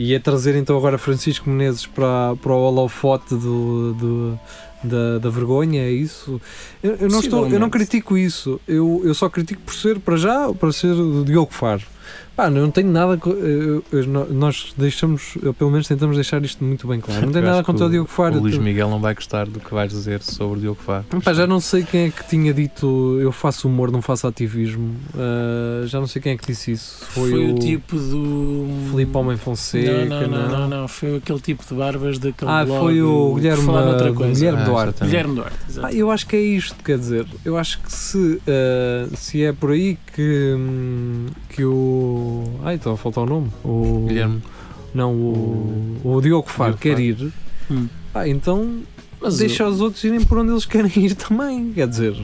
e a trazer então agora Francisco Menezes para, para o holofote do, do- da, da vergonha, é isso? Eu, eu não, estou, eu não critico isso, eu, eu só critico por ser, para já, para ser o Diogo Faro. Pá, não tenho nada. co- eu- eu- nós deixamos, pelo menos tentamos deixar isto muito bem claro. Não tenho nada contra o Diogo Faro. O Luís Miguel não vai gostar do que vais dizer sobre o Diogo Faro. Pá, já não sei quem é que tinha dito eu faço humor, não faço ativismo. Ah, já não sei quem é que disse isso. Foi, Foi, o, o tipo do. Filipe Homem Fonseca. Não, não, não, não, não. Foi aquele tipo de barbas daquele Ah, blog. foi o Guilherme, ah, coisa. Guilherme Ah, Duarte. Guilherme Duarte. exato. Ah, eu acho que é isto, quer dizer, eu acho que se, ah, se é por aí que, hum, que o. Ai, está a faltar o nome. O, Guilherme. Não, o, o Diogo Faro Diogo quer Faro. ir. Hum. Ah, então Mas deixa os outros irem por onde eles querem ir também. Quer dizer,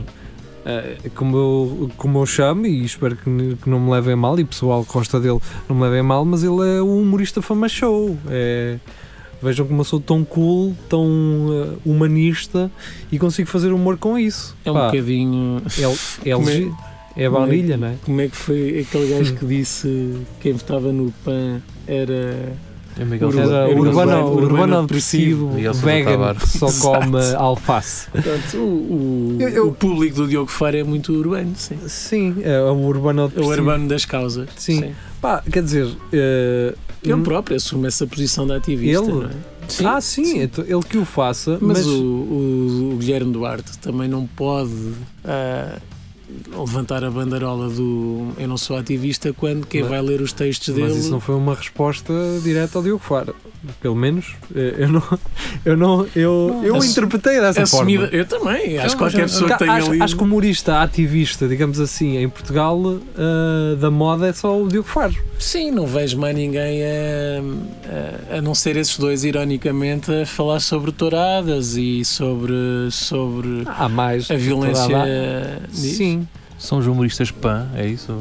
eh, como, eu, como eu chamo, e espero que, que não me levem mal, e o pessoal que gosta dele não me levem mal, mas ele é um humorista fama show. É, vejam como eu sou tão cool, tão eh, humanista e consigo fazer humor com isso. é um Pá, bocadinho. é, é, é- é a baunilha, não é? Como é que foi aquele gajo que disse quem votava no PAN era. É Miguel Urba- Era Urbano- urbano, urbano urbano depressivo. depressivo, vegan, que só come alface. Portanto, o, o, Eu- eu- o público do Diogo Faro é muito urbano, sim. Sim, é o urbano É o depressivo. urbano das causas. Sim. Pá, quer dizer, eh, Ele próprio assume essa posição de ativista. Ele? não é? Sim, ah, sim, então ele que o faça, mas, Mas, o, o- o Guilherme Duarte também não pode ah, levantar a banderola do eu não sou ativista quando quem Mas- vai ler os textos mas dele. isso não foi uma resposta direta ao Diogo Faro. Pelo menos eh, eu não, eu não, eu, eu Assu- interpretei dessa assumida. forma. Eu também. Acho que Não, qualquer mas- pessoa que tenha acho, lido. acho que o humorista ativista, digamos assim, em Portugal, eh, da moda é só o Diogo Faro. Sim, não vejo mais ninguém a, a, a não ser esses dois, ironicamente, a falar sobre touradas e sobre, sobre Há mais. a violência. Sim, São os humoristas PAN, é isso?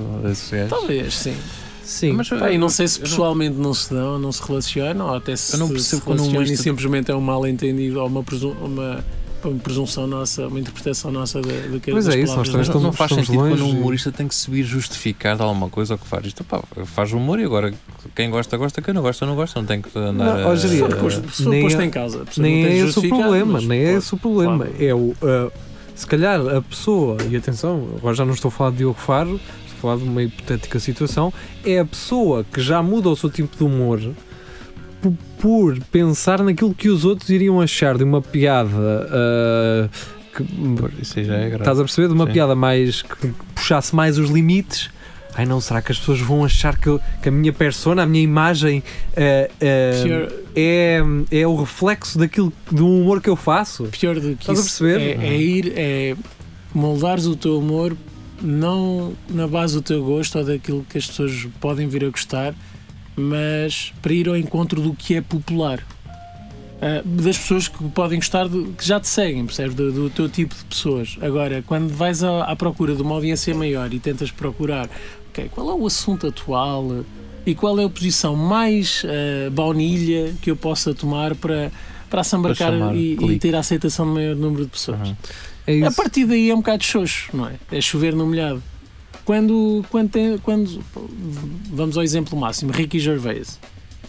Talvez, sim. sim. Mas, Pá, e não sei se eu não- pessoalmente não, se dão, não se relacionam, ou até se, Eu não se percebo quando um relacionam e humorista- simplesmente é um mal entendido ou uma, presu- uma, uma presunção nossa, uma interpretação nossa de, de que Pois é isso, nós também delas. Não, não estamos- faz estamos sentido quando longe um e- humorista tem que se vir justificar de alguma coisa ao que faz. Isto pá, faz humor e agora quem gosta, gosta, quem não gosta, não gosta, não tem que andar. Não, a- Se for eh, posto, se for nem posto é- em causa, a nem é esse o problema, mas nem é esse o problema. É o. ah, se calhar a pessoa, e atenção, agora já não estou a falar de Diogo Faro, estou a falar de uma hipotética situação, é a pessoa que já muda o seu tipo de humor por, por pensar naquilo que os outros iriam achar de uma piada. ah, que, Isso aí já é grave. Estás a perceber? De uma Sim. piada mais que puxasse mais os limites. Ai não, será que as pessoas vão achar que, eu- que a minha persona, a minha imagem eh, Pior, é, é o reflexo daquilo do humor que eu faço? pior do que Estás a isso perceber? É, é ir, é moldares o teu humor não na base do teu gosto ou daquilo que as pessoas podem vir a gostar, mas para ir ao encontro do que é popular. Ah, das pessoas que podem gostar, de- que já te seguem, percebes? Do, do teu tipo de pessoas. Agora, quando vais à, à procura de uma audiência maior e tentas procurar ok, qual é o assunto atual, e qual é a posição mais eh, baunilha que eu possa tomar para, para assambarcar Para e, e ter a aceitação do maior número de pessoas. Uhum. É A partir daí é um bocado xoxo, não é? É chover no molhado. Quando, quando, tem, quando vamos ao exemplo máximo, Ricky Gervais.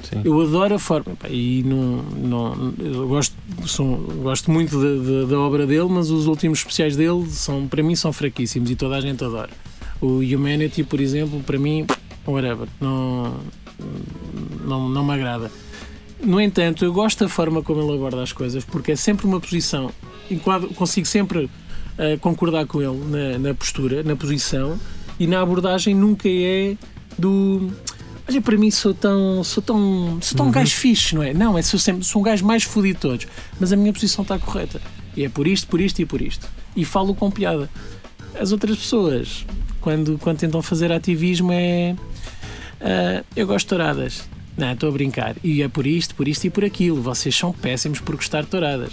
Sim. Eu adoro a forma e não, não, eu gosto, sou- gosto muito da, da- da obra dele, mas os últimos especiais dele são, para mim são fraquíssimos e toda a gente adora. O Humanity, por exemplo, para mim, whatever, não, não, não me agrada. No entanto, eu gosto da forma como ele aborda as coisas, porque é sempre uma posição, enquadro, consigo sempre eh, concordar com ele na, na postura, na posição, e na abordagem nunca é do olha para mim sou tão sou tão sou tão um gajo fixe não é? Não é sou sempre sou um gajo mais fodido de todos mas a minha posição está correta. E é por isto por isto e por isto. E falo com piada. As outras pessoas quando quando tentam fazer ativismo é ah, eu gosto de touradas não estou a brincar e é por isto por isto e por aquilo vocês são péssimos por gostar de touradas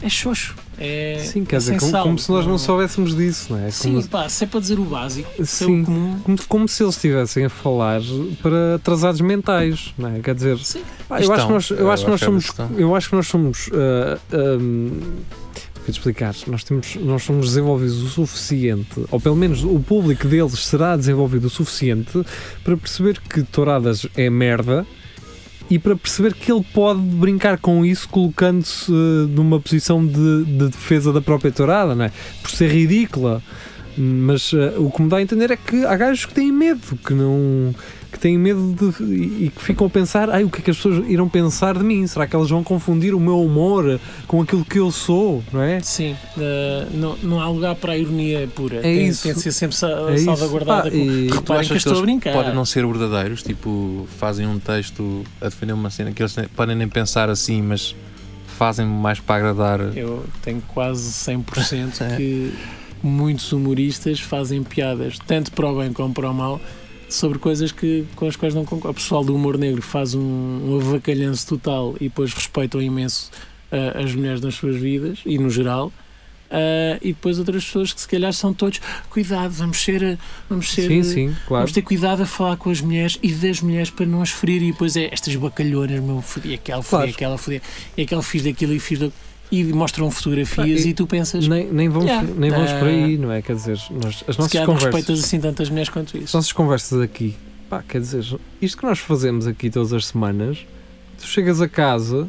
é xoxo é Sim, quer é dizer, como, como se nós não soubéssemos disso, não é? sim Como, pá se é para dizer o básico é Sim. o comum como, como se eles estivessem a falar para atrasados mentais, não é? Quer dizer, sim pá, eu, acho que nós, eu acho que nós é somos. Eu acho que nós somos. ah, ahm, Te explicar, nós, temos, nós somos desenvolvidos o suficiente, ou pelo menos o público deles será desenvolvido o suficiente para perceber que touradas é merda e para perceber que ele pode brincar com isso colocando-se eh, numa posição de, de defesa da própria tourada, não é? Por ser ridícula. Mas eh, o que me dá a entender é que há gajos que têm medo, que não. Que têm medo de, e e que ficam a pensar, ai, o que é que as pessoas irão pensar de mim? Será que elas vão confundir o meu humor com aquilo que eu sou, não é? Sim, eh, não, não há lugar para a ironia pura. É tem, isso. tem de ser sempre sa- É isso. salvaguardada. Ah, com- e- Tu Reparem achas que eu estou a brincar. podem não ser verdadeiros, tipo, fazem um texto a defender uma cena que eles podem nem pensar assim, mas fazem mais para agradar. Eu tenho quase 100% É. que muitos humoristas fazem piadas, tanto para o bem como para o mal, sobre coisas que, com as quais não concordo. O pessoal do humor negro faz um, um avacalhanço total e depois respeitam imenso ah, as mulheres nas suas vidas e no geral. Ah, e depois outras pessoas que se calhar são todos cuidado, vamos ser vamos ser Sim, sim, claro. Vamos ter cuidado a falar com as mulheres e das mulheres para não as ferir. E depois é estas bacalhonas, meu, fodi aquela, fodi Claro. aquela, fodi e aquela, fiz daquilo e fiz daquilo. E mostram fotografias Ah, e- e, tu pensas, Nem, nem vamos, Yeah. nem vamos por aí, não é? Quer dizer, nós, as se nossas não conversas. respeitas assim tantas mulheres quanto As isso. nossas conversas aqui, pá, quer dizer, isto que nós fazemos aqui todas as semanas, tu chegas a casa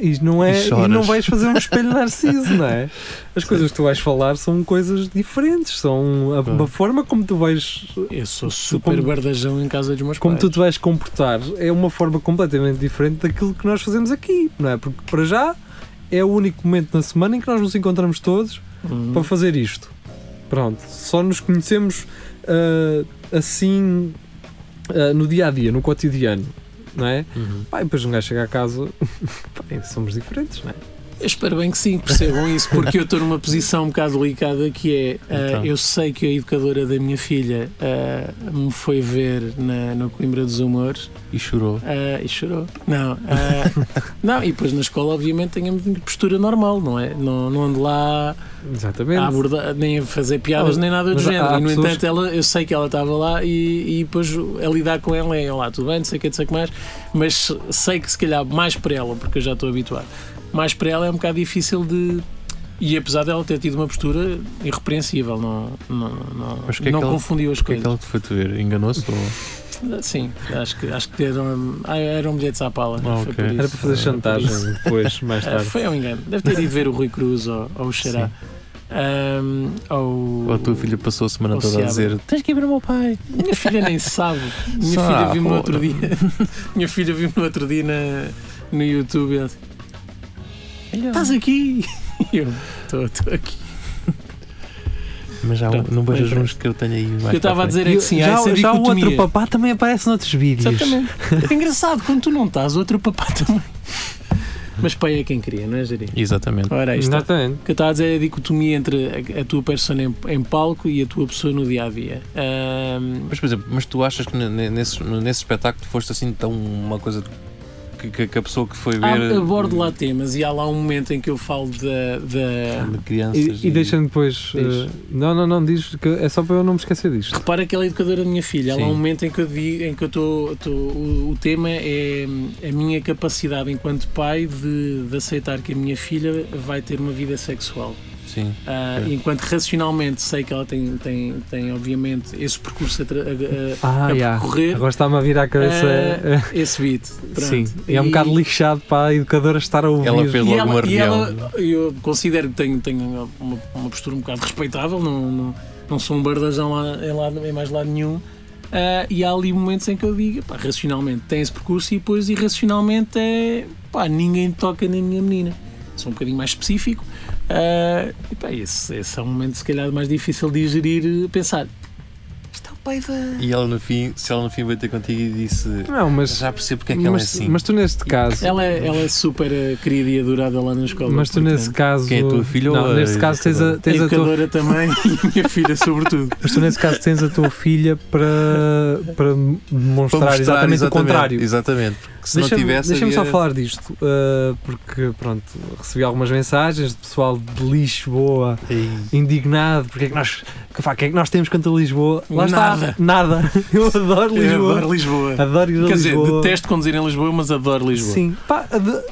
e não, é, E e, não vais fazer um espelho narciso, não é? As coisas que tu vais falar são coisas diferentes, são a, a forma como tu vais Eu sou super como- bardajão em casa dos meus como pais. tu te vais comportar é uma forma completamente diferente daquilo que nós fazemos aqui, não é? Porque para já é o único momento na semana em que nós nos encontramos todos Uhum. para fazer isto. Pronto, só nos conhecemos ah, assim ah, no dia a dia, no cotidiano, não é? Uhum. Pá, e depois um gajo chega a casa, pá, somos diferentes, não é? Eu espero bem que sim, percebam isso, porque eu estou numa posição um bocado delicada que é, ah, Então. eu sei que a educadora da minha filha ah, me foi ver na, no Coimbra dos Humores E chorou. Ah, e chorou. Não, não, e depois na escola, obviamente, tenho a minha postura normal, não é? Não, não ando lá Exatamente. a abordar, nem a fazer piadas, Ah, nem nada do género. E, no pessoas entanto, ela, eu sei que ela estava lá e, e depois a lidar com ela é: Olá, tudo bem, não sei o que, não sei o que mais, mas sei que se calhar mais para ela, porque eu já estou habituado, mais para ela é um bocado difícil de. E apesar dela ter tido uma postura irrepreensível, não, não, não, Mas que é não que ela- confundiu as O que é que coisas. ela te foi ver? Enganou-se? Ou... Sim, acho que, acho que eram, ah, eram bilhetes à pala. Ah, foi ok. por isso. Era para fazer chantagem depois, mais Ah, tarde. foi um engano. Deve ter ido ver o Rui Cruz ou, ou o Xará. Ahm, ou, ou a tua filha passou a semana toda a Seabra. dizer Tens que ir ver o meu pai. Minha filha nem sabe. Minha Sabe, filha viu-me no outro dia. Minha filha viu-me no outro dia na, no YouTube. Estás aqui? E eu estou aqui. Mas já Pronto, não lembrei. uns que eu tenho aí mais O que eu estava a dizer é que sim, já, essa já o outro papá também aparece noutros vídeos. Exatamente. É engraçado, quando tu não estás, o outro papá também. Mas pai é quem queria, não é, Jari? frente. Exatamente. Ora, está. Exatamente. O que eu estava a dizer é a dicotomia entre a, a tua persona em, em palco e a tua pessoa no dia a dia. Ahm, Mas, por exemplo, mas tu achas que ne- ne- nesse, nesse espetáculo tu foste assim tão uma coisa que, que- a pessoa que foi Há, ver. abordo lá temas e há lá um momento em que eu falo da. da... de crianças. E, e deixa-me depois. Diz. eh, não, não, não, diz que é só para eu não me esquecer disto. Repara que ela é educadora da minha filha. Há lá Sim. um momento em que eu digo, em que eu estou. estou- O, o tema é a minha capacidade enquanto pai de, de aceitar que a minha filha vai ter uma vida sexual. Sim. Ok. Enquanto racionalmente sei que ela tem, tem, tem obviamente, esse percurso a, a- Ah, a já. percorrer. Agora está-me a vir à cabeça. Eh, esse beat. Pronto. Sim, e é um bocado lixado para a educadora estar a ouvir. Ela fez E logo ela, uma e reunião. ela, eu considero que tenho, tenho uma, uma postura um bocado respeitável, não, não, não sou um bardajão lá, em, lado, em mais lado nenhum. Ah, e há ali momentos em que eu digo, pá, racionalmente tem esse percurso e depois irracionalmente é, pá, ninguém toca na minha menina. Sou um bocadinho mais específico. Ah, e pá, esse, esse é um momento se calhar mais difícil de gerir, pensar, E ela no fim, se ela no fim veio ter contigo e disse. Não, mas, Já percebo porque é que ela é assim. mas tu neste caso. Ela é, ela é super ah, querida e adorada lá na escola. Mas tu nesse portanto, caso. Quem é a tua filha não, ou a neste caso tens a, a tens a tua educadora também e a minha filha sobretudo. Mas tu nesse caso tens a tua filha para, para demonstrar Para mostrar exatamente, o contrário. Exatamente. Porque se não Deixa-me tivesse. deixa-me só havia- falar disto, uh, porque pronto, recebi algumas mensagens de pessoal de Lisboa Ei, indignado, porque é que nós, que, pá, que é que nós temos contra Lisboa? Lá Nada. está, nada. Eu adoro Eu Lisboa. adoro Lisboa. Adoro ir a Quer dizer, Lisboa. detesto conduzir em Lisboa, mas adoro Lisboa. Sim, pá,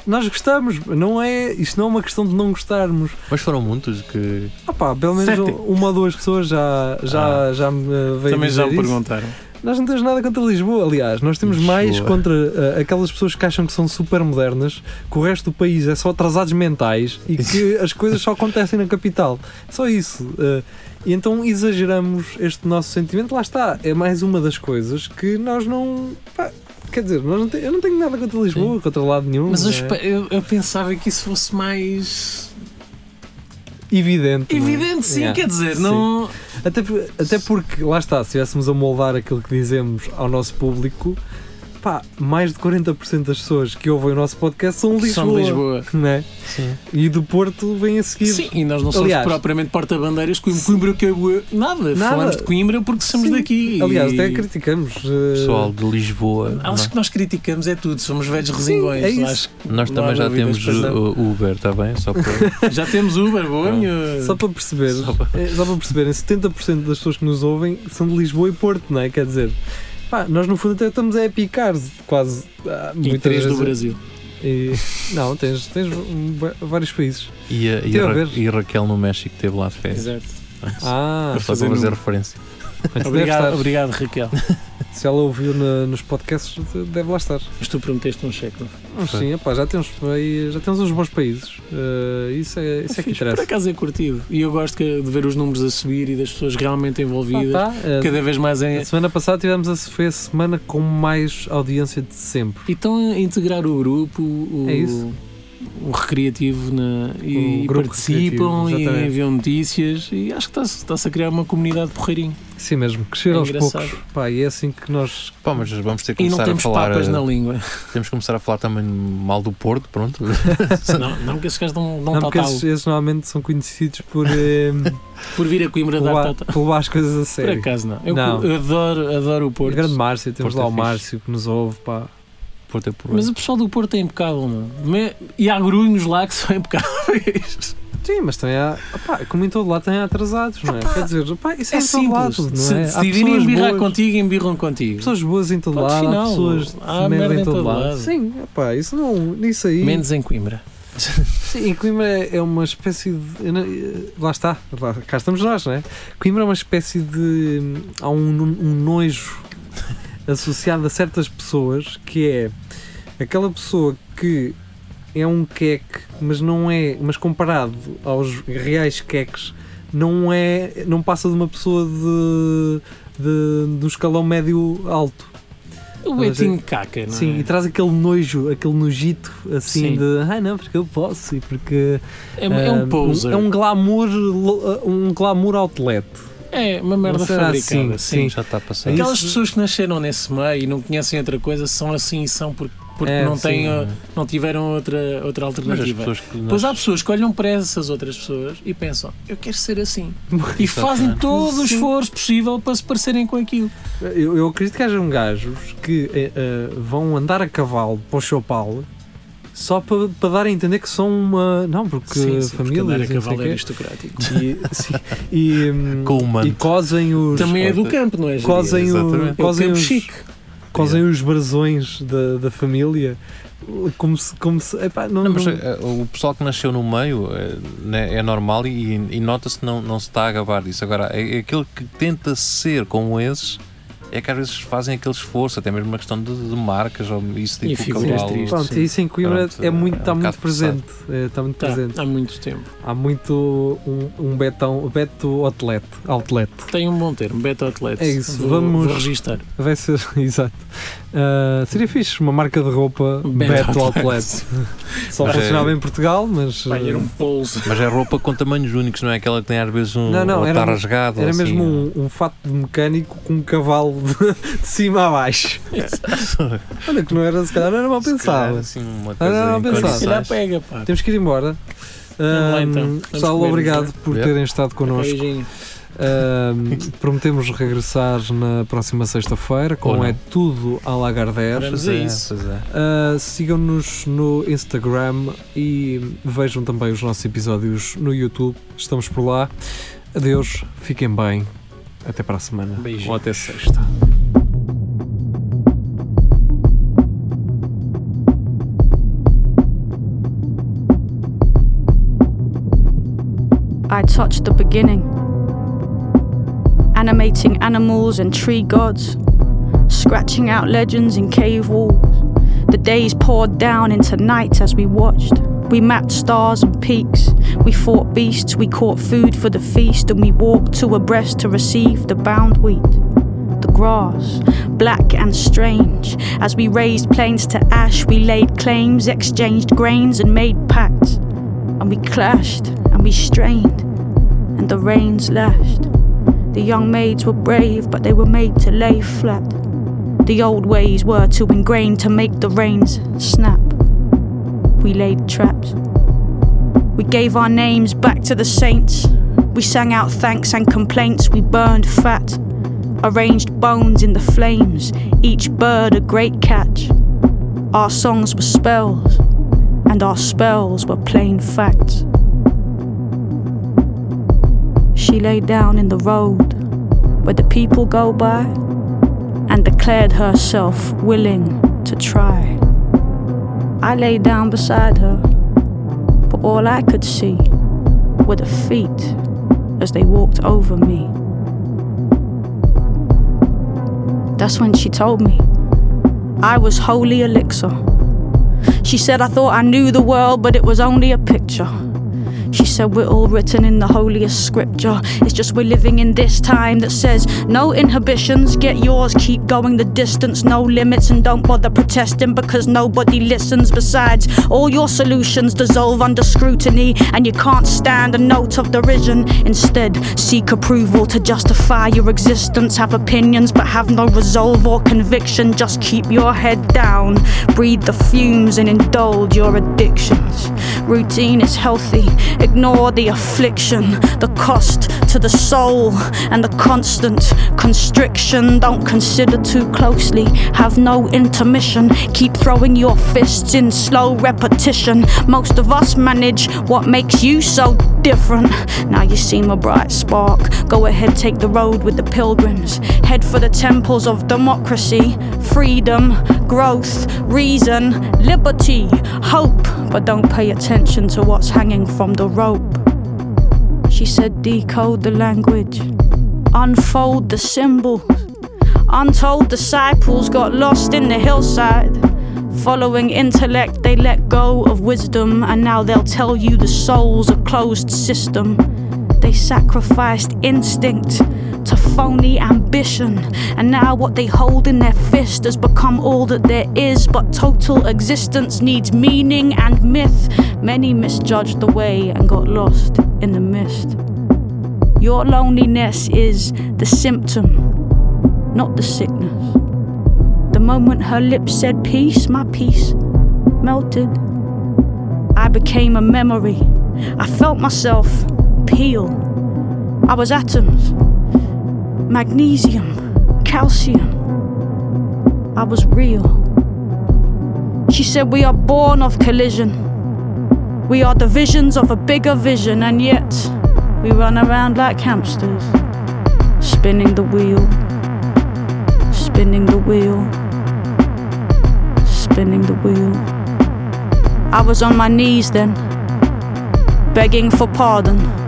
nós gostamos, não é, isto não é uma questão de não gostarmos. Mas foram muitos que. Ah pá, pelo menos Sete. uma ou duas pessoas já, já, já me uh, veio Também já dizer me isso. perguntaram. Nós não temos nada contra Lisboa, aliás, nós temos Lisboa. mais contra uh, aquelas pessoas que acham que são super modernas, que o resto do país é só atrasados mentais e que as coisas só acontecem na capital. Só isso. uh, e então exageramos este nosso sentimento, lá está, é mais uma das coisas que nós não. pá, quer dizer, não te- eu não tenho nada contra Lisboa, contra lado nenhum. Mas eu, é eu- eu pensava que isso fosse mais evidente. não é? evidente, sim, Yeah, quer dizer, sim. não. Até, até porque, lá está, se estivéssemos a moldar aquilo que dizemos ao nosso público, pá, mais de 40% das pessoas que ouvem o nosso podcast são de Lisboa. São de Lisboa. Não é? Sim. E do Porto vem a seguir. Sim, e nós não somos Aliás- propriamente porta-bandeiras. Coimbra, Coimbra que é nada. Nada. Falamos de Coimbra porque somos Sim. daqui. Aliás, E até criticamos. eh, Pessoal de Lisboa. Acho que nós criticamos é tudo, somos velhos resingões. é isso. Acho que Nós não também já temos não. Uber, está bem? Só para. já temos Uber, boa, Não. Só para perceber, Só para- eh, só para perceberem, 70% das pessoas que nos ouvem são de Lisboa e Porto, não é? Quer dizer, pá, nós no fundo até estamos a picar quase. ah, E muitas três do vezes. Brasil. E- não, tens, tens um, vários países. E a, e, a Ra- ver. e a Raquel no México teve lá de férias. Exato. Ah, Só fazer para fazer número. referência. Obrigado, obrigado, Raquel. Se ela ouviu na- nos podcasts, deve lá estar. Mas tu prometeste um cheque, não? Mas sim, epá, já, temos, já temos uns bons países. Eh, isso é, isso é que Fixe, Por interessa. acaso é curtido. E eu gosto que- de ver os números a subir e das pessoas realmente envolvidas. Ah, tá. Eh, Cada vez mais em. a semana passada tivemos a, foi a semana com mais audiência de sempre. E estão a integrar o grupo, o, É isso. O recreativo na, e, O e participam recreativo, e enviam notícias e acho que está-se está-se a criar uma comunidade porreirinho. Sim mesmo, crescer É aos engraçado. poucos. Pá, e é assim que nós. Pá, mas vamos ter que E não começar a temos falar. papas eh, na língua. Temos que começar a falar também mal do Porto, pronto. não, não que esses gajos não, não, Não, porque tatau. esses, esses normalmente são conhecidos por, eh, Por vir a Coimbra dar tatau. por levar as coisas a Por sério. acaso não. Eu, Não. eu adoro, adoro o Porto. Grande Márcio, temos Porto lá é o. Márcio que nos ouve. Pá. Porto é por Mas o pessoal do Porto é impecável, não? Me- E há grunhos lá que são impecáveis. Sim, mas também há. Pá, como em todo lado, tem atrasados, não é? Quer dizer, pá, isso é, É em todo lado, não Se é? Decidirem pessoas embirrar boas. contigo, embirram contigo. pessoas boas em todo Ponto lado, final. há pessoas Há de merda em em todo, todo lado. lado. Sim, epá, isso não, isso aí. Menos em Coimbra. Sim, e Coimbra é é uma espécie de. não- eh, Lá está, lá, cá estamos nós, não é? Coimbra é uma espécie de. Há um, um nojo associado a certas pessoas que é aquela pessoa que é um queque, mas não é. Mas comparado aos reais queques, não é. Não passa de uma pessoa de. de do escalão médio alto. O Betinho caca, não Sim, é? e traz aquele nojo, aquele nojito assim Sim. de ai não, porque eu posso e porque É, é um ah, poser. É um glamour, lo- um glamour outlet. É uma merda fabricada. assim, sim. Já está. É Aquelas isso. pessoas que nasceram nesse meio e não conhecem outra coisa são assim e são porque porque É, não, sim. têm, uh, não tiveram outra, outra alternativa. que Depois há nós- pessoas que olham para essas outras pessoas e pensam, eu quero ser assim. E fazem todo o Sim. esforço possível para se parecerem com aquilo. Eu, eu acredito que hajam gajos que eh, vão andar a cavalo para o Chopal só para, para dar a entender que são uma. Não, porque sim, sim, porque família. andar a e não sei cavalo é quê. aristocrático. E, sim, e, hum, Com o manto. e cosem os. Também é do campo, não é? Cosem, o. É cosem, campo os, chique. cosem os brasões da, da família como se. Como se epá, não, Não, mas não- eh, o pessoal que nasceu no meio eh, né, é normal e, e nota-se que não, não se está a gabar disso. Agora, é, é aquele que tenta ser como esses é que às vezes fazem aquele esforço, até mesmo uma questão de, de marcas ou isso E tipo o figuras tristes. Pronto, sim. isso em Coimbra Pronto, é muito, é um está muito bocado presente. É, está muito Tá, presente. há muito tempo. Há muito um, um betão, beto outlet, outlet. Tem um bom termo, beta outlet. É isso, Vou, vamos- Vou registar. Vai ser, exato. Ah, seria fixe uma marca de roupa Beto Outlet. Só Mas é- funcionava em Portugal, mas Vai ah, era um polso. Mas é roupa com tamanhos únicos, não é aquela que tem às vezes um Não, não, era- está rasgado. era ou mesmo assim. um, um fato de mecânico com um cavalo de, de cima a baixo. Olha que não era, se calhar não era mal Se calhar, pensado. assim, uma coisa não, pensado. Se calhar condições. pega, pá. Temos que ir embora. Vamos lá, Ah, então. Pessoal, obrigado não por É. terem estado connosco. Beijinho. Ahm, prometemos regressar na próxima sexta-feira com. É Tudo a Lagardère. Pois é, isso. é. Uh, Sigam-nos no Instagram e vejam também os nossos episódios no YouTube. Estamos por lá. Adeus, fiquem bem. Até para a semana. Beijinhos. Ou até sexta. I touched the beginning, animating animals and tree gods, scratching out legends in cave walls. The days poured down into night as we watched. We mapped stars and peaks. We fought beasts, we caught food for the feast, and we walked two abreast to receive the bound wheat. The grass, black and strange. As we raised plains to ash, we laid claims, exchanged grains, and made pacts. And we clashed, and we strained, and the rains lashed. The young maids were brave, but they were made to lay flat. The old ways were too ingrained to make the reins snap. We laid traps. We gave our names back to the saints. We sang out thanks and complaints. We burned fat. Arranged bones in the flames, each bird a great catch. Our songs were spells, and our spells were plain facts. She lay down in the road where the people go by and declared herself willing to try. I lay down beside her, but all I could see were the feet as they walked over me. That's when she told me I was holy elixir. She said I thought I knew the world, but it was only a picture. She said we're all written in the holiest scripture. It's just we're living in this time that says no inhibitions, get yours, keep going the distance, no limits, and don't bother protesting because nobody listens. Besides, all your solutions dissolve under scrutiny, and you can't stand a note of derision. Instead, seek approval to justify your existence. Have opinions, but have no resolve or conviction. Just keep your head down, breathe the fumes, and indulge your addictions. Routine is healthy, ignore the affliction, the cost to the soul, and the constant constriction. Don't consider too closely, have no intermission. Keep throwing your fists in slow repetition. Most of us manage what makes you so different. Now you seem a bright spark. Go ahead, take the road with the pilgrims. Head for the temples of democracy, freedom, growth, reason, liberty, hope. But don't pay attention to what's hanging from the rope. She said, decode the language, unfold the symbols. Untold disciples got lost in the hillside. Following intellect, they let go of wisdom, and now they'll tell you the soul's a closed system. They sacrificed instinct to phony ambition, and now what they hold in their fist has become all that there is. But total existence needs meaning and myth. Many misjudged the way and got lost in the mist. Your loneliness is the symptom, not the sickness. The moment her lips said peace, my peace melted. I became a memory. I felt myself peel. I was atoms, magnesium, calcium. I was real. She said, We are born of collision. We are the visions of a bigger vision, and yet we run around like hamsters, spinning the wheel, spinning the wheel, spinning the wheel. I was on my knees then, begging for pardon.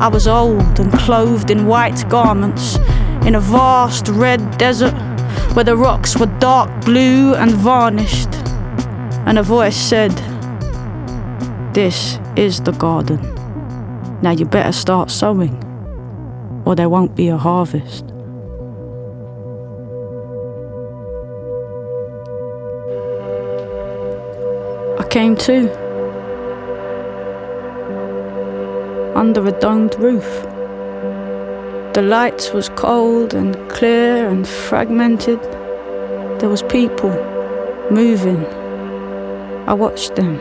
I was old and clothed in white garments in a vast red desert where the rocks were dark blue and varnished. And a voice said, This is the garden. Now you better start sowing, or there won't be a harvest. I came to under a domed roof. The light was cold and clear and fragmented. There was people moving. I watched them.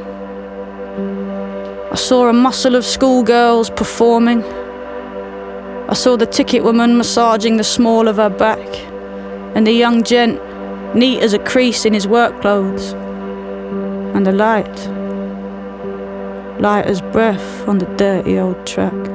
I saw a muscle of schoolgirls performing. I saw the ticket woman massaging the small of her back, and the young gent neat as a crease in his work clothes. And the light, light as breath on the dirty old track.